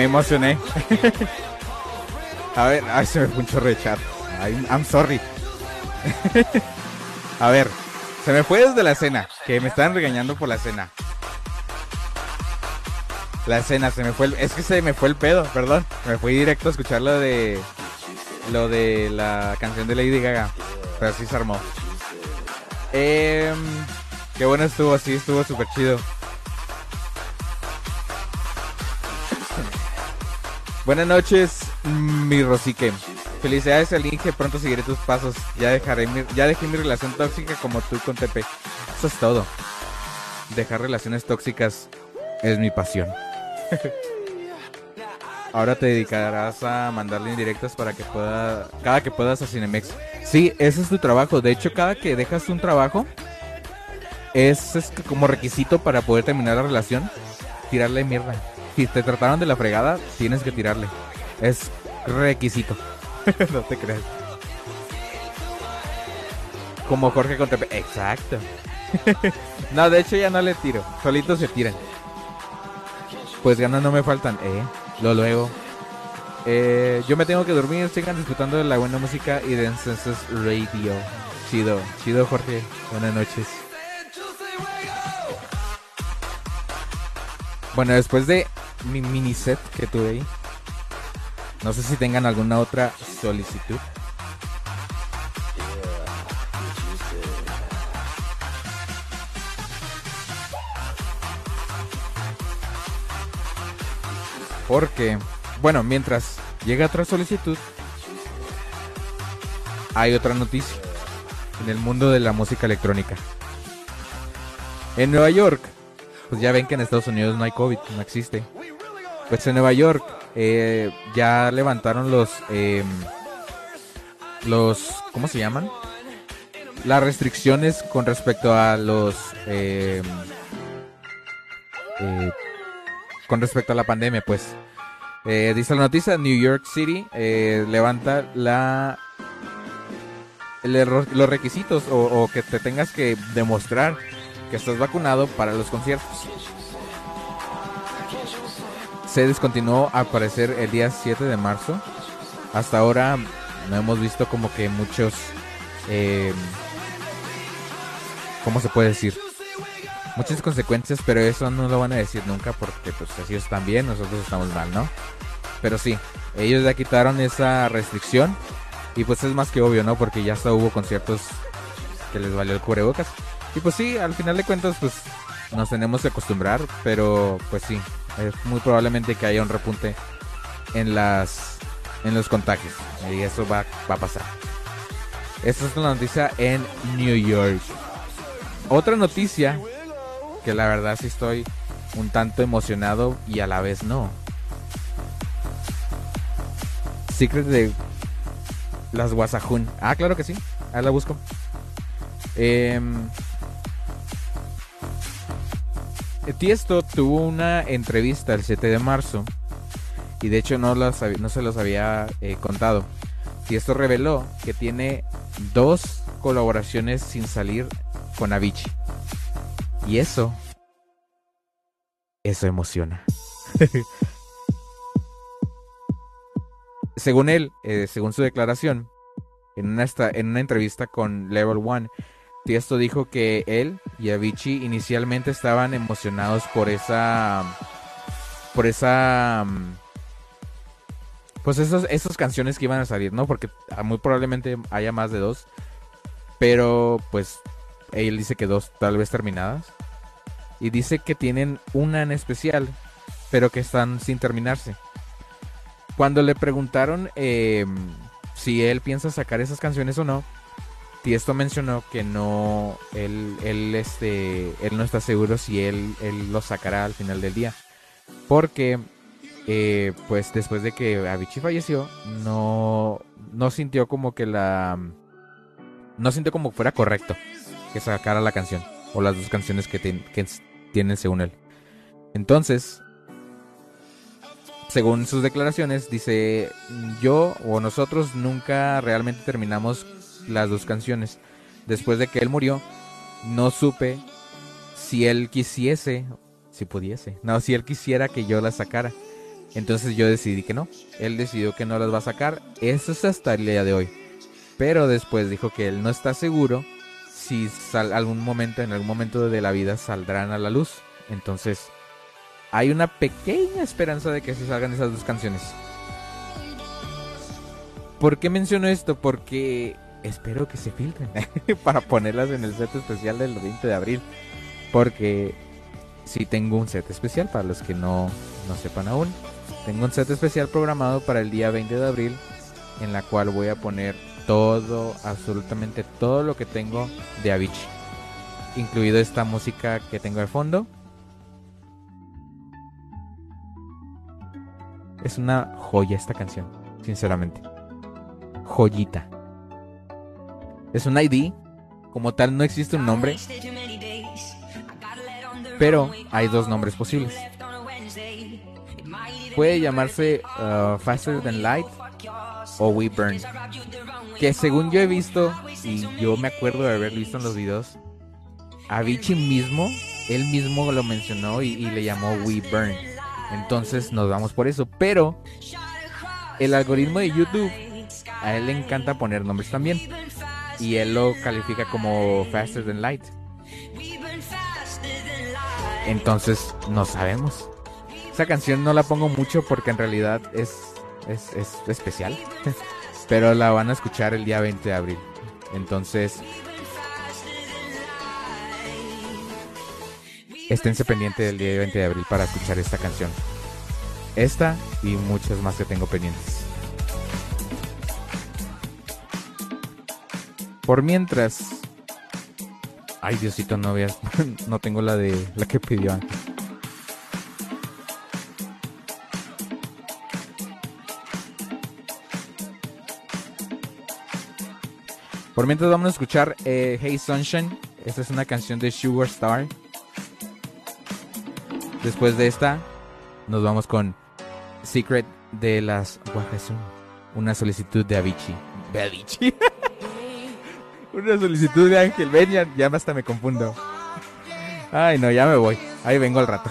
Me emocioné. A ver, ay, se me fue un chorro de chat. I'm sorry. A ver, se me fue desde la cena, que me estaban regañando por la cena. La cena, se me fue el, es que se me fue el pedo, perdón. Me fui directo a escuchar lo de lo de la canción de Lady Gaga. Pero sí se armó. Em, qué bueno estuvo, sí, estuvo súper chido. Buenas noches, mi Rosique. Felicidades al Inge, pronto seguiré tus pasos. Ya dejaré mi, ya dejé mi relación tóxica como tú con Tepe. Eso es todo. Dejar relaciones tóxicas es mi pasión. Ahora te dedicarás a mandarle indirectas para que pueda, cada que puedas a Cinemex. Sí, ese es tu trabajo. De hecho, cada que dejas un trabajo, es, es como requisito para poder terminar la relación, tirarle mierda. Si te trataron de la fregada, tienes que tirarle. Es requisito. no te creas. Como Jorge con Tepe. Exacto. no, de hecho ya no le tiro. Solitos se tiran. Pues ganas no me faltan, eh. Lo luego. Eh, yo me tengo que dormir. Sigan disfrutando de la buena música y de Census Radio. Chido, chido Jorge. Buenas noches. Bueno, después de mi mini set que tuve ahí. No sé si tengan alguna otra solicitud. Porque, bueno, mientras llega otra solicitud, hay otra noticia en el mundo de la música electrónica. En Nueva York, pues ya ven que en Estados Unidos no hay COVID, no existe. Pues en Nueva York eh, ya levantaron los, eh, los, ¿cómo se llaman? Las restricciones con respecto a los, eh, eh, con respecto a la pandemia, pues. Eh, dice la noticia, New York City eh, levanta la los requisitos o que te tengas que demostrar que estás vacunado para los conciertos. Se descontinuó al parecer el día 7 de marzo. Hasta ahora no hemos visto como que muchos... eh, ¿Cómo se puede decir? Muchas consecuencias, pero eso no lo van a decir nunca porque pues así están bien, nosotros estamos mal, ¿no? Pero sí, ellos ya quitaron esa restricción y pues es más que obvio, ¿no? Porque ya hasta hubo conciertos que les valió el cubrebocas. Y pues sí, al final de cuentas pues nos tenemos que acostumbrar, pero pues sí, es muy probablemente que haya un repunte en las en los contagios y eso va, va a pasar. Esta es la noticia en New York. Otra noticia que la verdad sí estoy un tanto emocionado y a la vez no. Secret de las Wasahun. Ah, claro que sí. Ahí la busco. Em, Tiesto tuvo una entrevista el 7 de marzo y de hecho no, las no se los había eh, contado. Tiesto reveló que tiene dos colaboraciones sin salir con Avicii. Y eso, eso emociona. según él, eh, según su declaración, en una, en una entrevista con Level One, Tiesto dijo que él y Avicii inicialmente estaban emocionados por esa. por esa. mm, Pues esos, esas canciones que iban a salir, ¿no? Porque muy probablemente haya más de dos. Pero pues él dice que dos tal vez terminadas. Y dice que tienen una en especial, pero que están sin terminarse. Cuando le preguntaron eh, si él piensa sacar esas canciones o no, Tiesto mencionó que no, él, él, este, él no está seguro si él, él lo sacará al final del día. Porque, eh, pues después de que Avicii falleció, no, no sintió como que la, no sintió como fuera correcto que sacara la canción. O las dos canciones que, ten- que tienen según él. Entonces, según sus declaraciones, dice, yo o nosotros nunca realmente terminamos las dos canciones. Después de que él murió, no supe si él quisiese, si pudiese, no, si él quisiera que yo las sacara. Entonces yo decidí que no. Él decidió que no las va a sacar. Eso es hasta el día de hoy. Pero después dijo que él no está seguro si algún momento, en algún momento de la vida saldrán a la luz. Entonces, hay una pequeña esperanza de que se salgan esas dos canciones. ¿Por qué menciono esto? Porque espero que se filtren para ponerlas en el set especial del 20 de abril. Porque sí tengo un set especial para los que no, no sepan aún. Tengo un set especial programado para el día 20 de abril en la cual voy a poner todo, absolutamente todo lo que tengo de Avicii. Incluido esta música que tengo de fondo. Es una joya esta canción, sinceramente. Joyita. Es un ID. Como tal no existe un nombre. Pero hay dos nombres posibles. Puede llamarse uh, Faster Than Light o We Burn. Que según yo he visto, y yo me acuerdo de haber visto en los videos, Avicii mismo, él mismo lo mencionó y, y le llamó We Burn. Entonces nos vamos por eso. Pero el algoritmo de YouTube, a él le encanta poner nombres también. Y él lo califica como Faster Than Light. Entonces no sabemos. Esa canción no la pongo mucho porque en realidad es, es, es especial. Pero la van a escuchar el día 20 de abril. Entonces... Esténse pendientes del día 20 de abril para escuchar esta canción. Esta y muchas más que tengo pendientes. Por mientras... Ay, Diosito, no veas. no tengo la de la que pidió antes. Por mientras vamos a escuchar eh, Hey Sunshine. Esta es una canción de Sugar Star. Después de esta, nos vamos con Secret de las Guajasun. Una solicitud de Avicii. De Avicii. una solicitud de Ángel. Ven, ya, hasta me confundo. Ay, no, ya me voy. Ahí vengo al rato.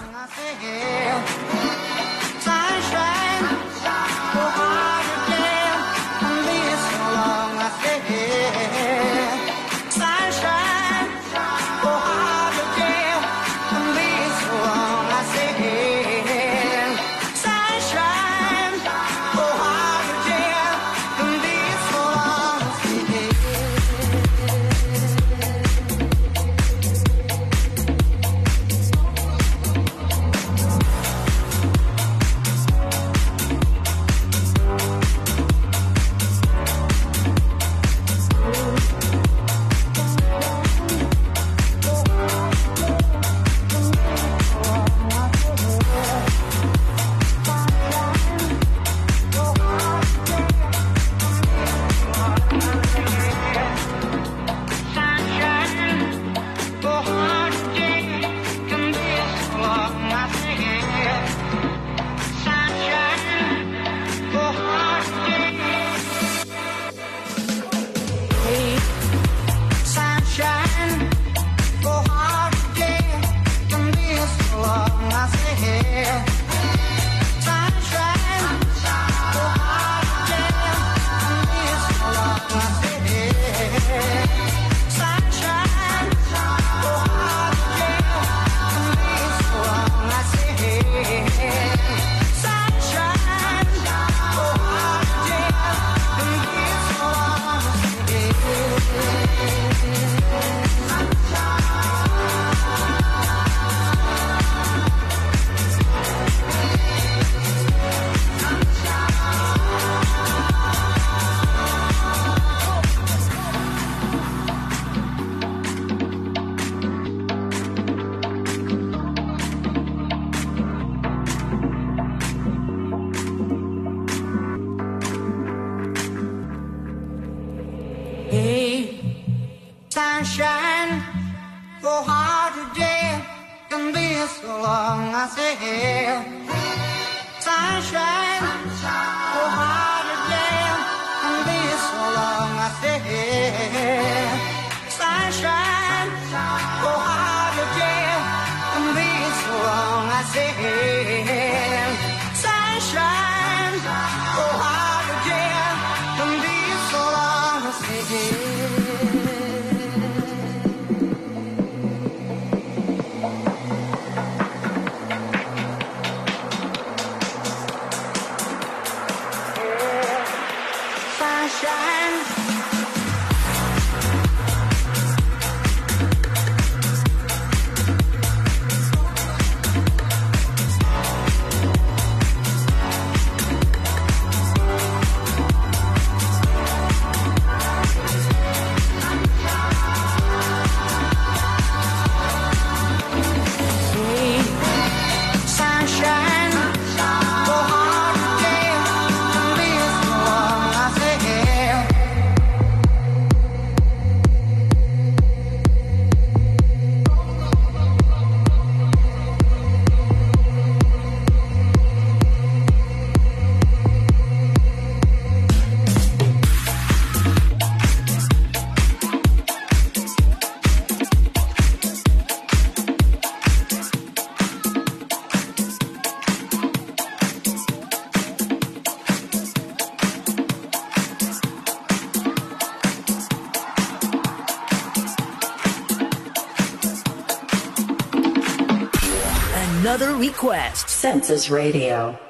Another request. Census Radio.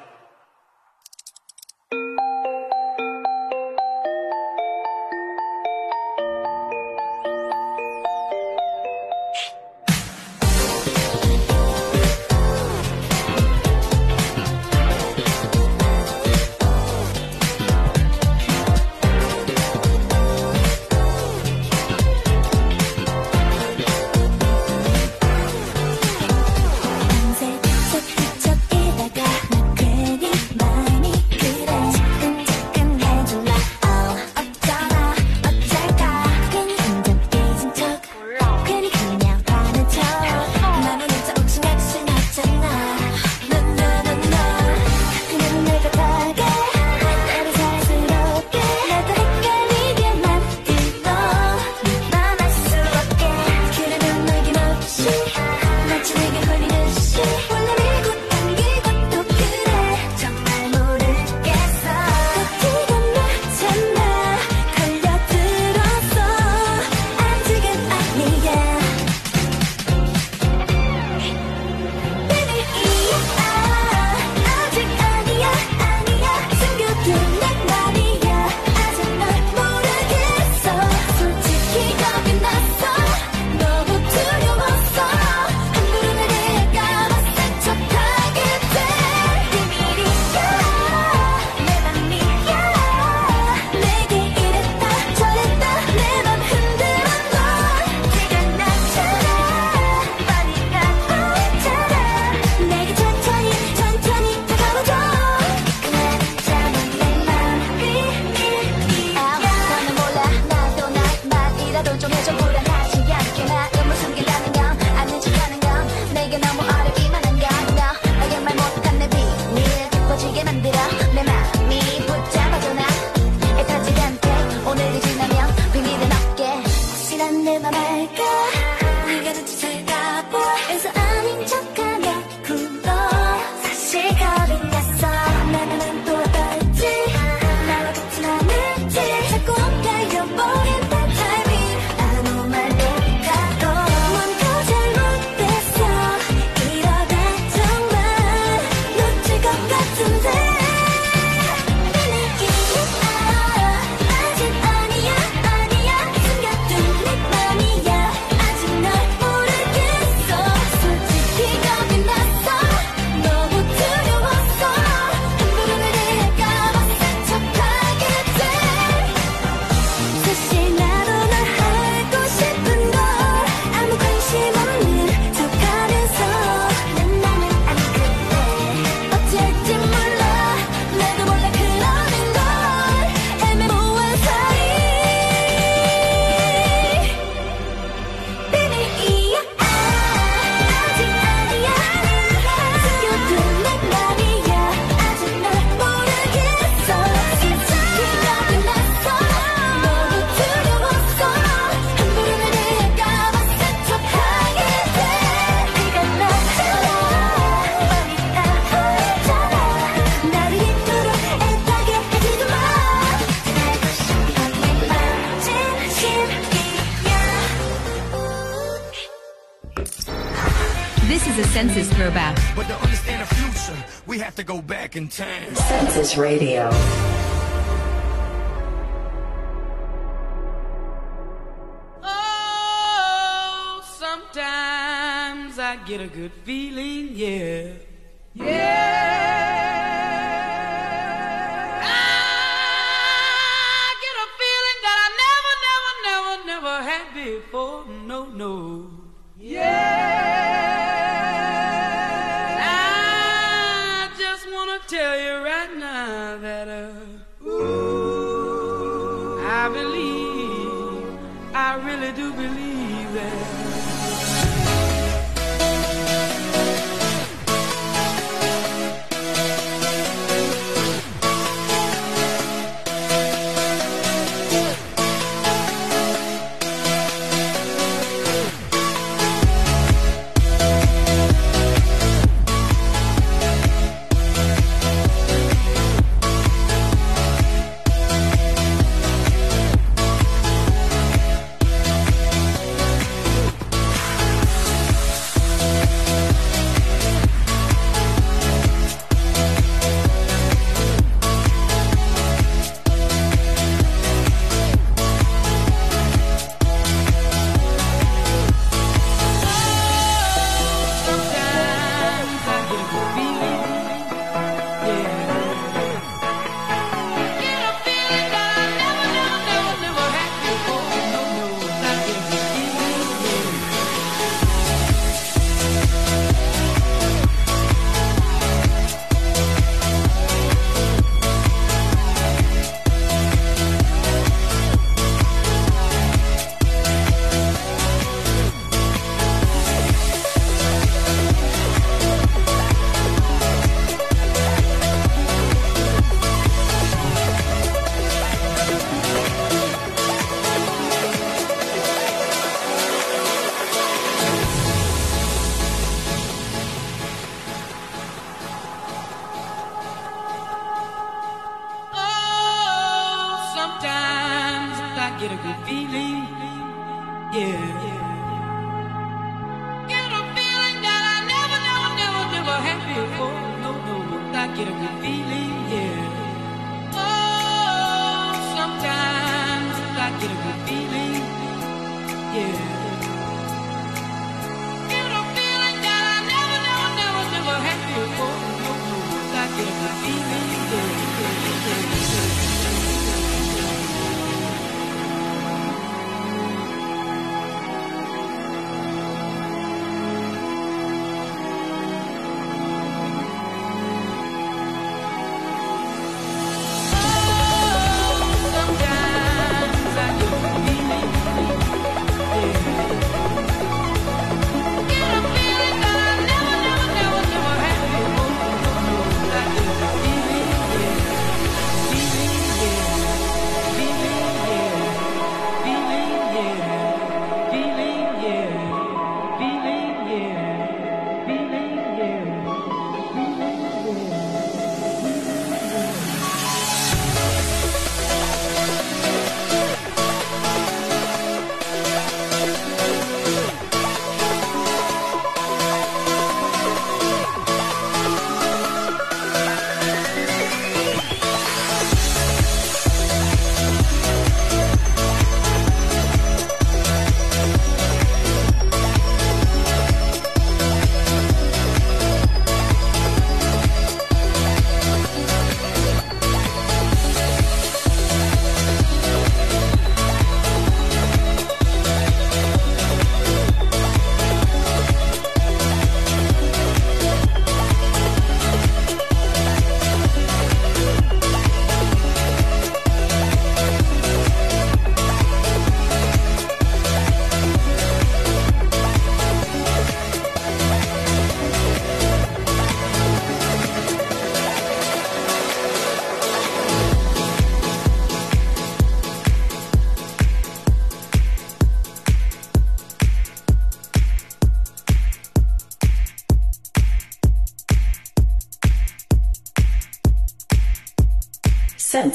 This is a census throwback. But to understand the future, we have to go back in time. Census Radio. Oh, sometimes I get a good feeling, yeah. Yeah.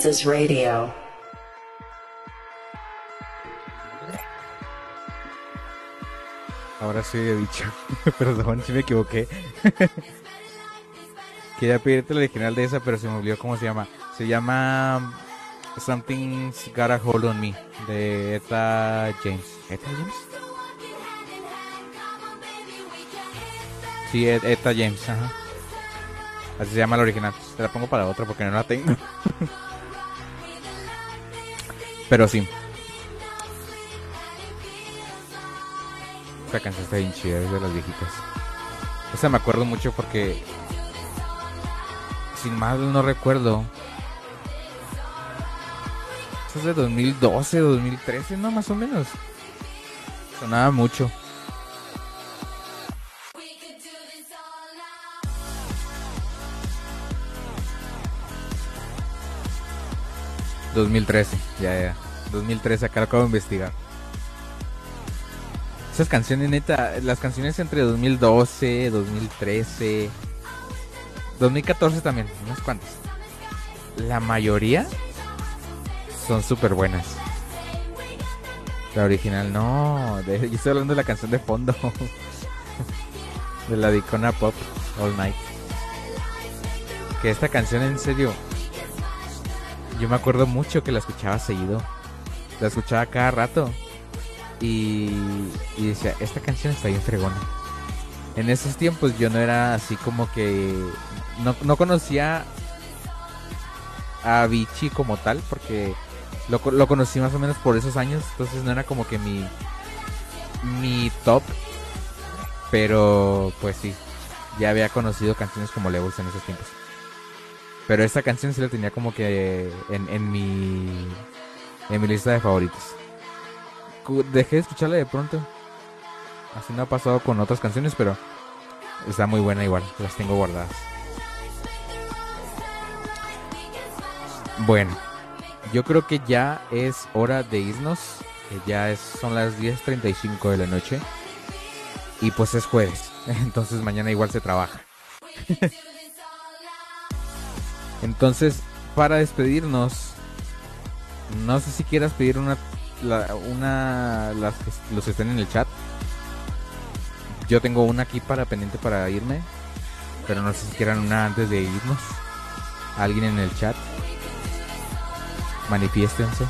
Voices Radio. Ahora sí he dicho, perdón si me equivoqué. Quería pedirte el original de esa, pero se me olvidó cómo se llama. Se llama Something's Got a Hold on Me de Eta James. ¿Eta James? Sí, e-, Eta James, ajá. Así se llama la original. Te la pongo para otra porque no la tengo. pero sí. Esta canción está bien chida, es de las viejitas. Esa me acuerdo mucho porque, sin mal no recuerdo, esta es de 2012, 2013, no, más o menos. Sonaba mucho. ...2013, ya, ya... ...2013, acá lo acabo de investigar... Esas canciones, neta, las canciones entre 2012, 2013, 2014 también, unas cuantas. La mayoría son súper buenas. La original no, yo estoy hablando de la canción de fondo. de la Dicona Pop All Night. Que esta canción en serio, yo me acuerdo mucho que la escuchaba seguido. La escuchaba cada rato. Y, y decía, esta canción está bien fregona. En esos tiempos yo no era así como que... No, no conocía a Avicii como tal, porque lo, lo conocí más o menos por esos años, entonces no era como que mi, mi top, pero pues sí, ya había conocido canciones como Levels en esos tiempos. Pero esta canción sí la tenía como que en, en mi en mi lista de favoritos. Dejé de escucharla de pronto. Así no ha pasado con otras canciones, pero está muy buena igual, las tengo guardadas. Bueno, yo creo que ya es hora de irnos. Ya es, son las 10.35 de la noche. Y pues es jueves. Entonces mañana igual se trabaja. Entonces, para despedirnos, no sé si quieras pedir una, la- una, las que los que estén en el chat. Yo tengo una aquí para pendiente para irme, pero no sé si quieran una antes de irnos. Alguien en el chat, manifiéstense.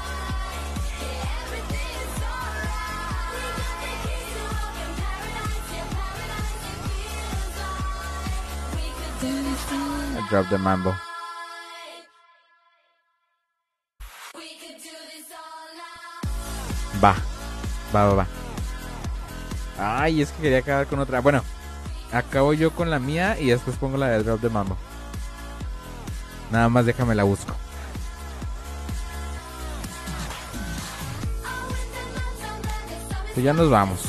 Drop the mambo. Va, va, va, va. Ay, es que quería acabar con otra. Bueno, acabo yo con la mía y después pongo la de Drop the Mambo. Nada más déjame la busco. Pues ya nos vamos.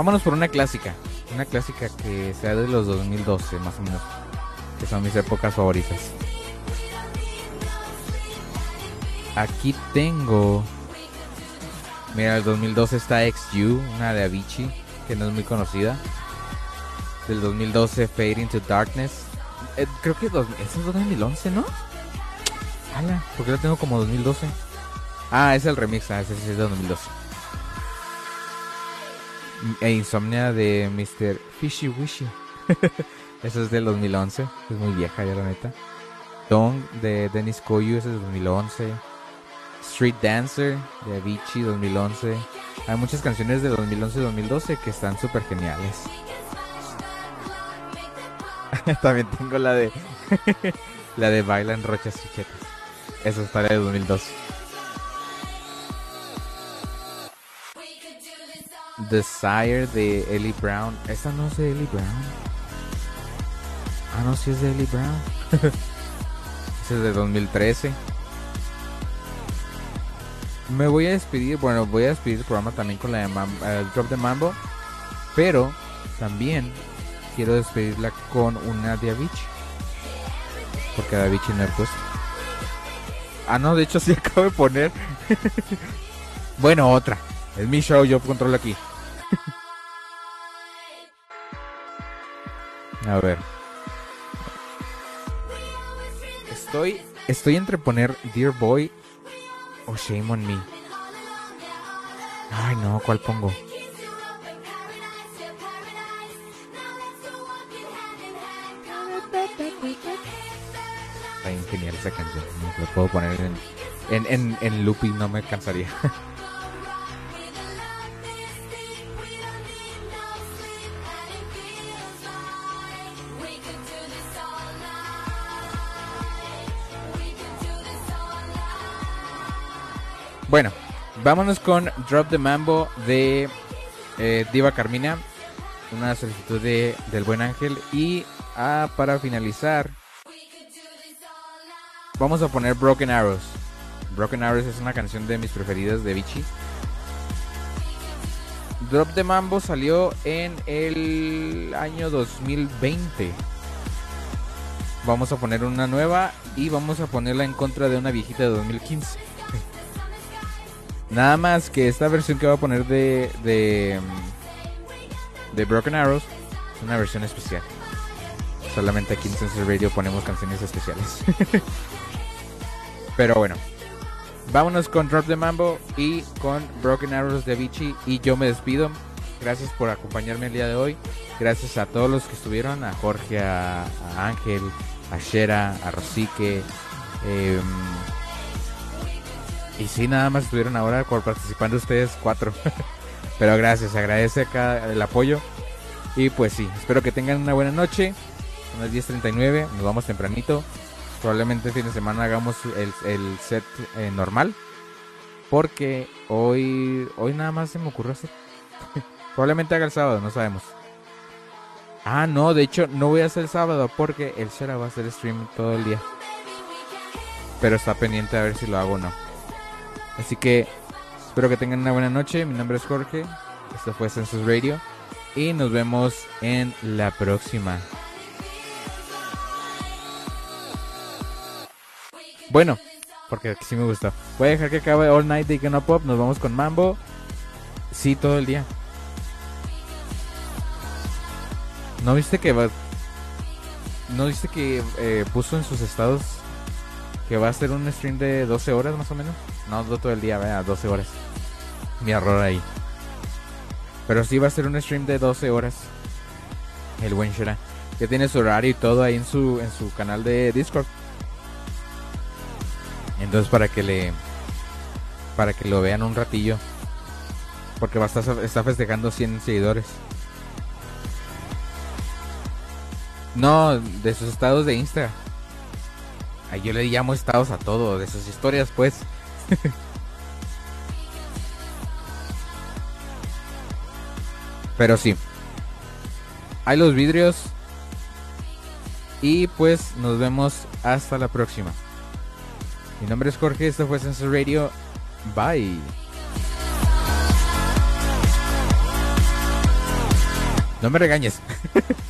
Vámonos por una clásica. Una clásica que sea de los 2012, más o menos. Que son mis épocas favoritas. Aquí tengo. Mira, el 2012 está XU, una de Avicii, que no es muy conocida. Del 2012, Fade into Darkness. Eh, creo que dos, ese es 2011, ¿no? Ala, porque lo tengo como 2012. Ah, es el remix, ah, ese sí es de 2012. E Insomnia de Mr. Fishy Wishy. Eso es del 2011. Es muy vieja ya la neta. Dawn de Dennis Koyu, ese es del 2011. Street Dancer de Avicii 2011. Hay muchas canciones de 2011 y 2012 que están súper geniales. También tengo la de la de Baila en Rochas y Chetas. Esa está de 2012. Desire de Ellie Brown. Esta no es de Ellie Brown. Ah, no, sí es de Ellie Brown. Es de 2013. Me voy a despedir, bueno, voy a despedir el programa también con la de eh, Drop de Mambo. Pero también quiero despedirla con una de Avicii. Porque Avicii no he puesto. Ah, no, de hecho sí acabo de poner. bueno, otra. Es mi show, yo controlo aquí. A ver. Estoy, estoy entre poner Dear Boy o Shame on Me. Ay, no, ¿cuál pongo? Está genial esa canción. Lo puedo poner en, en, en, en loop y no me cansaría. Bueno, vámonos con Drop the Mambo de eh, Diva Carmina. Una solicitud de, del buen ángel. Y ah, para finalizar, vamos a poner Broken Arrows. Broken Arrows es una canción de mis preferidas de Vichy. Drop the Mambo salió en el año 2020. Vamos a poner una nueva y vamos a ponerla en contra de una viejita de 2015. Nada más que esta versión que voy a poner de, de, de Broken Arrows es una versión especial. Solamente aquí en Sensor Radio ponemos canciones especiales. Pero bueno, vámonos con Drop the Mambo y con Broken Arrows de Vichy. Y yo me despido. Gracias por acompañarme el día de hoy. Gracias a todos los que estuvieron: a Jorge, a, Ángel, a Shera, a Rosique. em, y sí, nada más estuvieron ahora por participando ustedes cuatro. Pero gracias, agradece acá el apoyo. Y pues sí, espero que tengan una buena noche. Son las 10.39, nos vamos tempranito. Probablemente el fin de semana hagamos el, el set eh, normal. Porque hoy, hoy nada más se me ocurrió hacer. Probablemente haga el sábado, no sabemos. Ah, no, de hecho no voy a hacer el sábado porque el Shera va a hacer stream todo el día. Pero está pendiente a ver si lo hago o no. Así que espero que tengan una buena noche. Mi nombre es Jorge. Esto fue Census Radio. Y nos vemos en la próxima. Bueno, porque sí me gustó. Voy a dejar que acabe All Night de Icona Pop. Nos vamos con Mambo. Sí, todo el día. ¿No viste que va... ¿No viste que eh, puso en sus estados que va a hacer un stream de 12 horas más o menos? No, no todo el día, vea, 12 horas. Mi error ahí. Pero sí va a ser un stream de 12 horas. El buen Shera. Que tiene su horario y todo ahí en su, en su canal de Discord. Entonces para que le... Para que lo vean un ratillo. Porque va a estar, está festejando 100 seguidores. No, de sus estados de Insta. Yo le llamo estados a todo, de sus historias pues. Pero sí. Hay los vidrios. Y pues nos vemos hasta la próxima. Mi nombre es Jorge, esto fue Sensor Radio. Bye. No me regañes.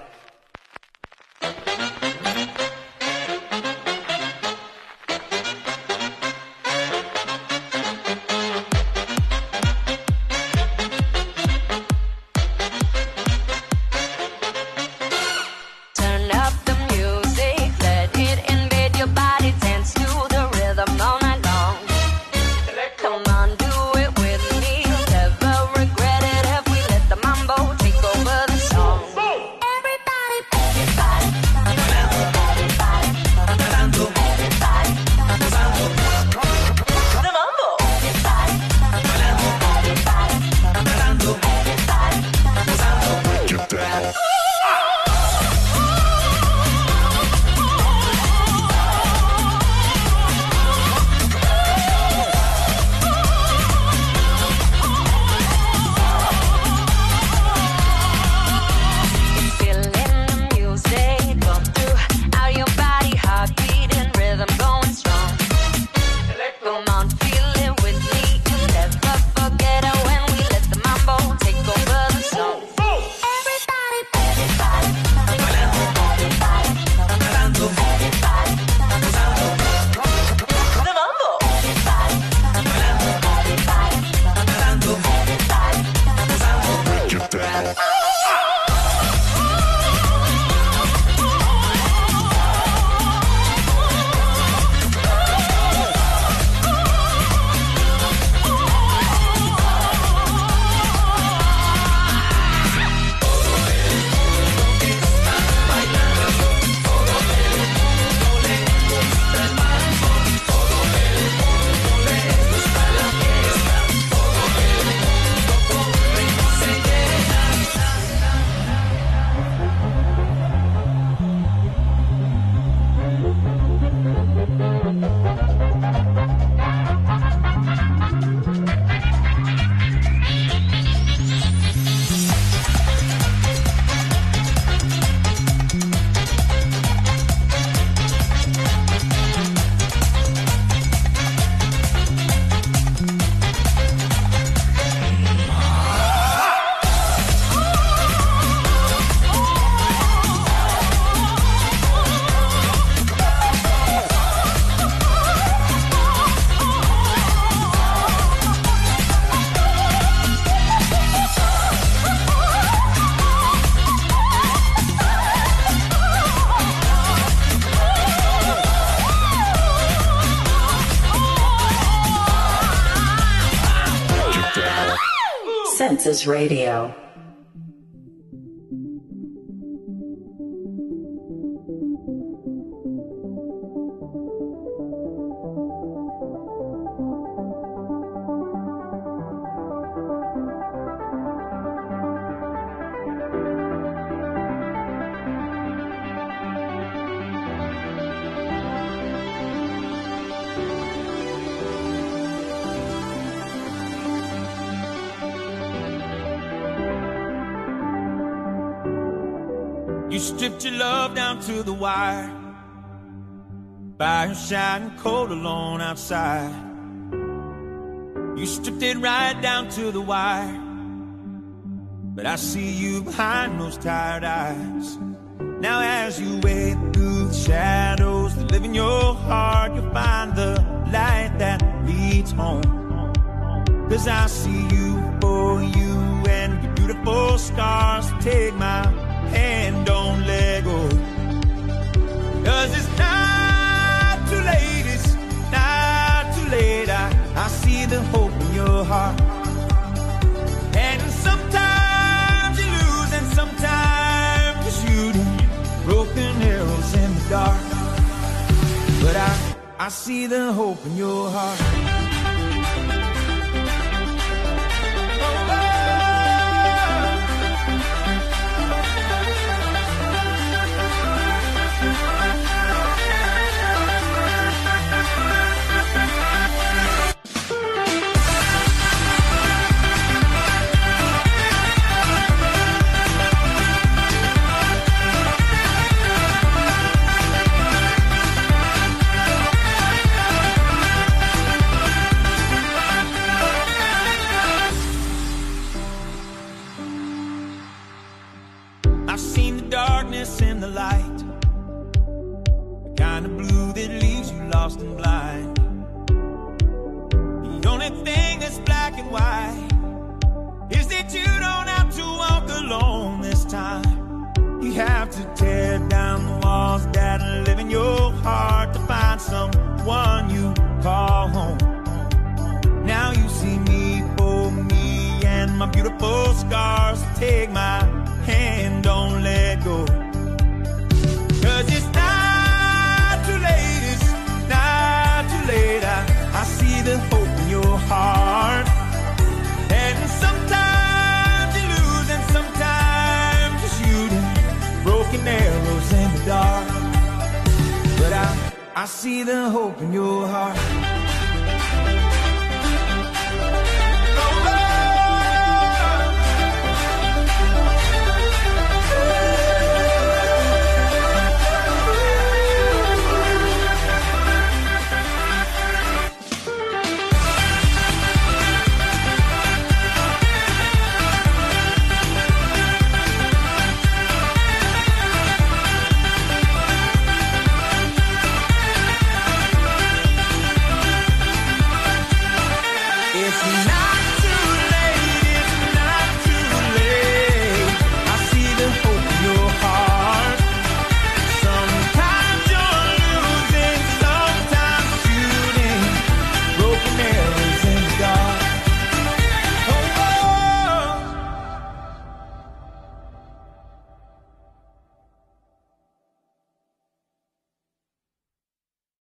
Senses Radio. Stripped your love down to the wire. by Fire shining cold alone outside. You stripped it right down to the wire. But I see you behind those tired eyes. Now, as you wade through the shadows that live in your heart, you'll find the light that leads home. Cause I see you for you and your beautiful scars. Take my hand, let Cause it's not too late, it's not too late. I, I see the hope in your heart. And sometimes you lose, and sometimes you're shooting broken arrows in the dark. But I, I see the hope in your heart.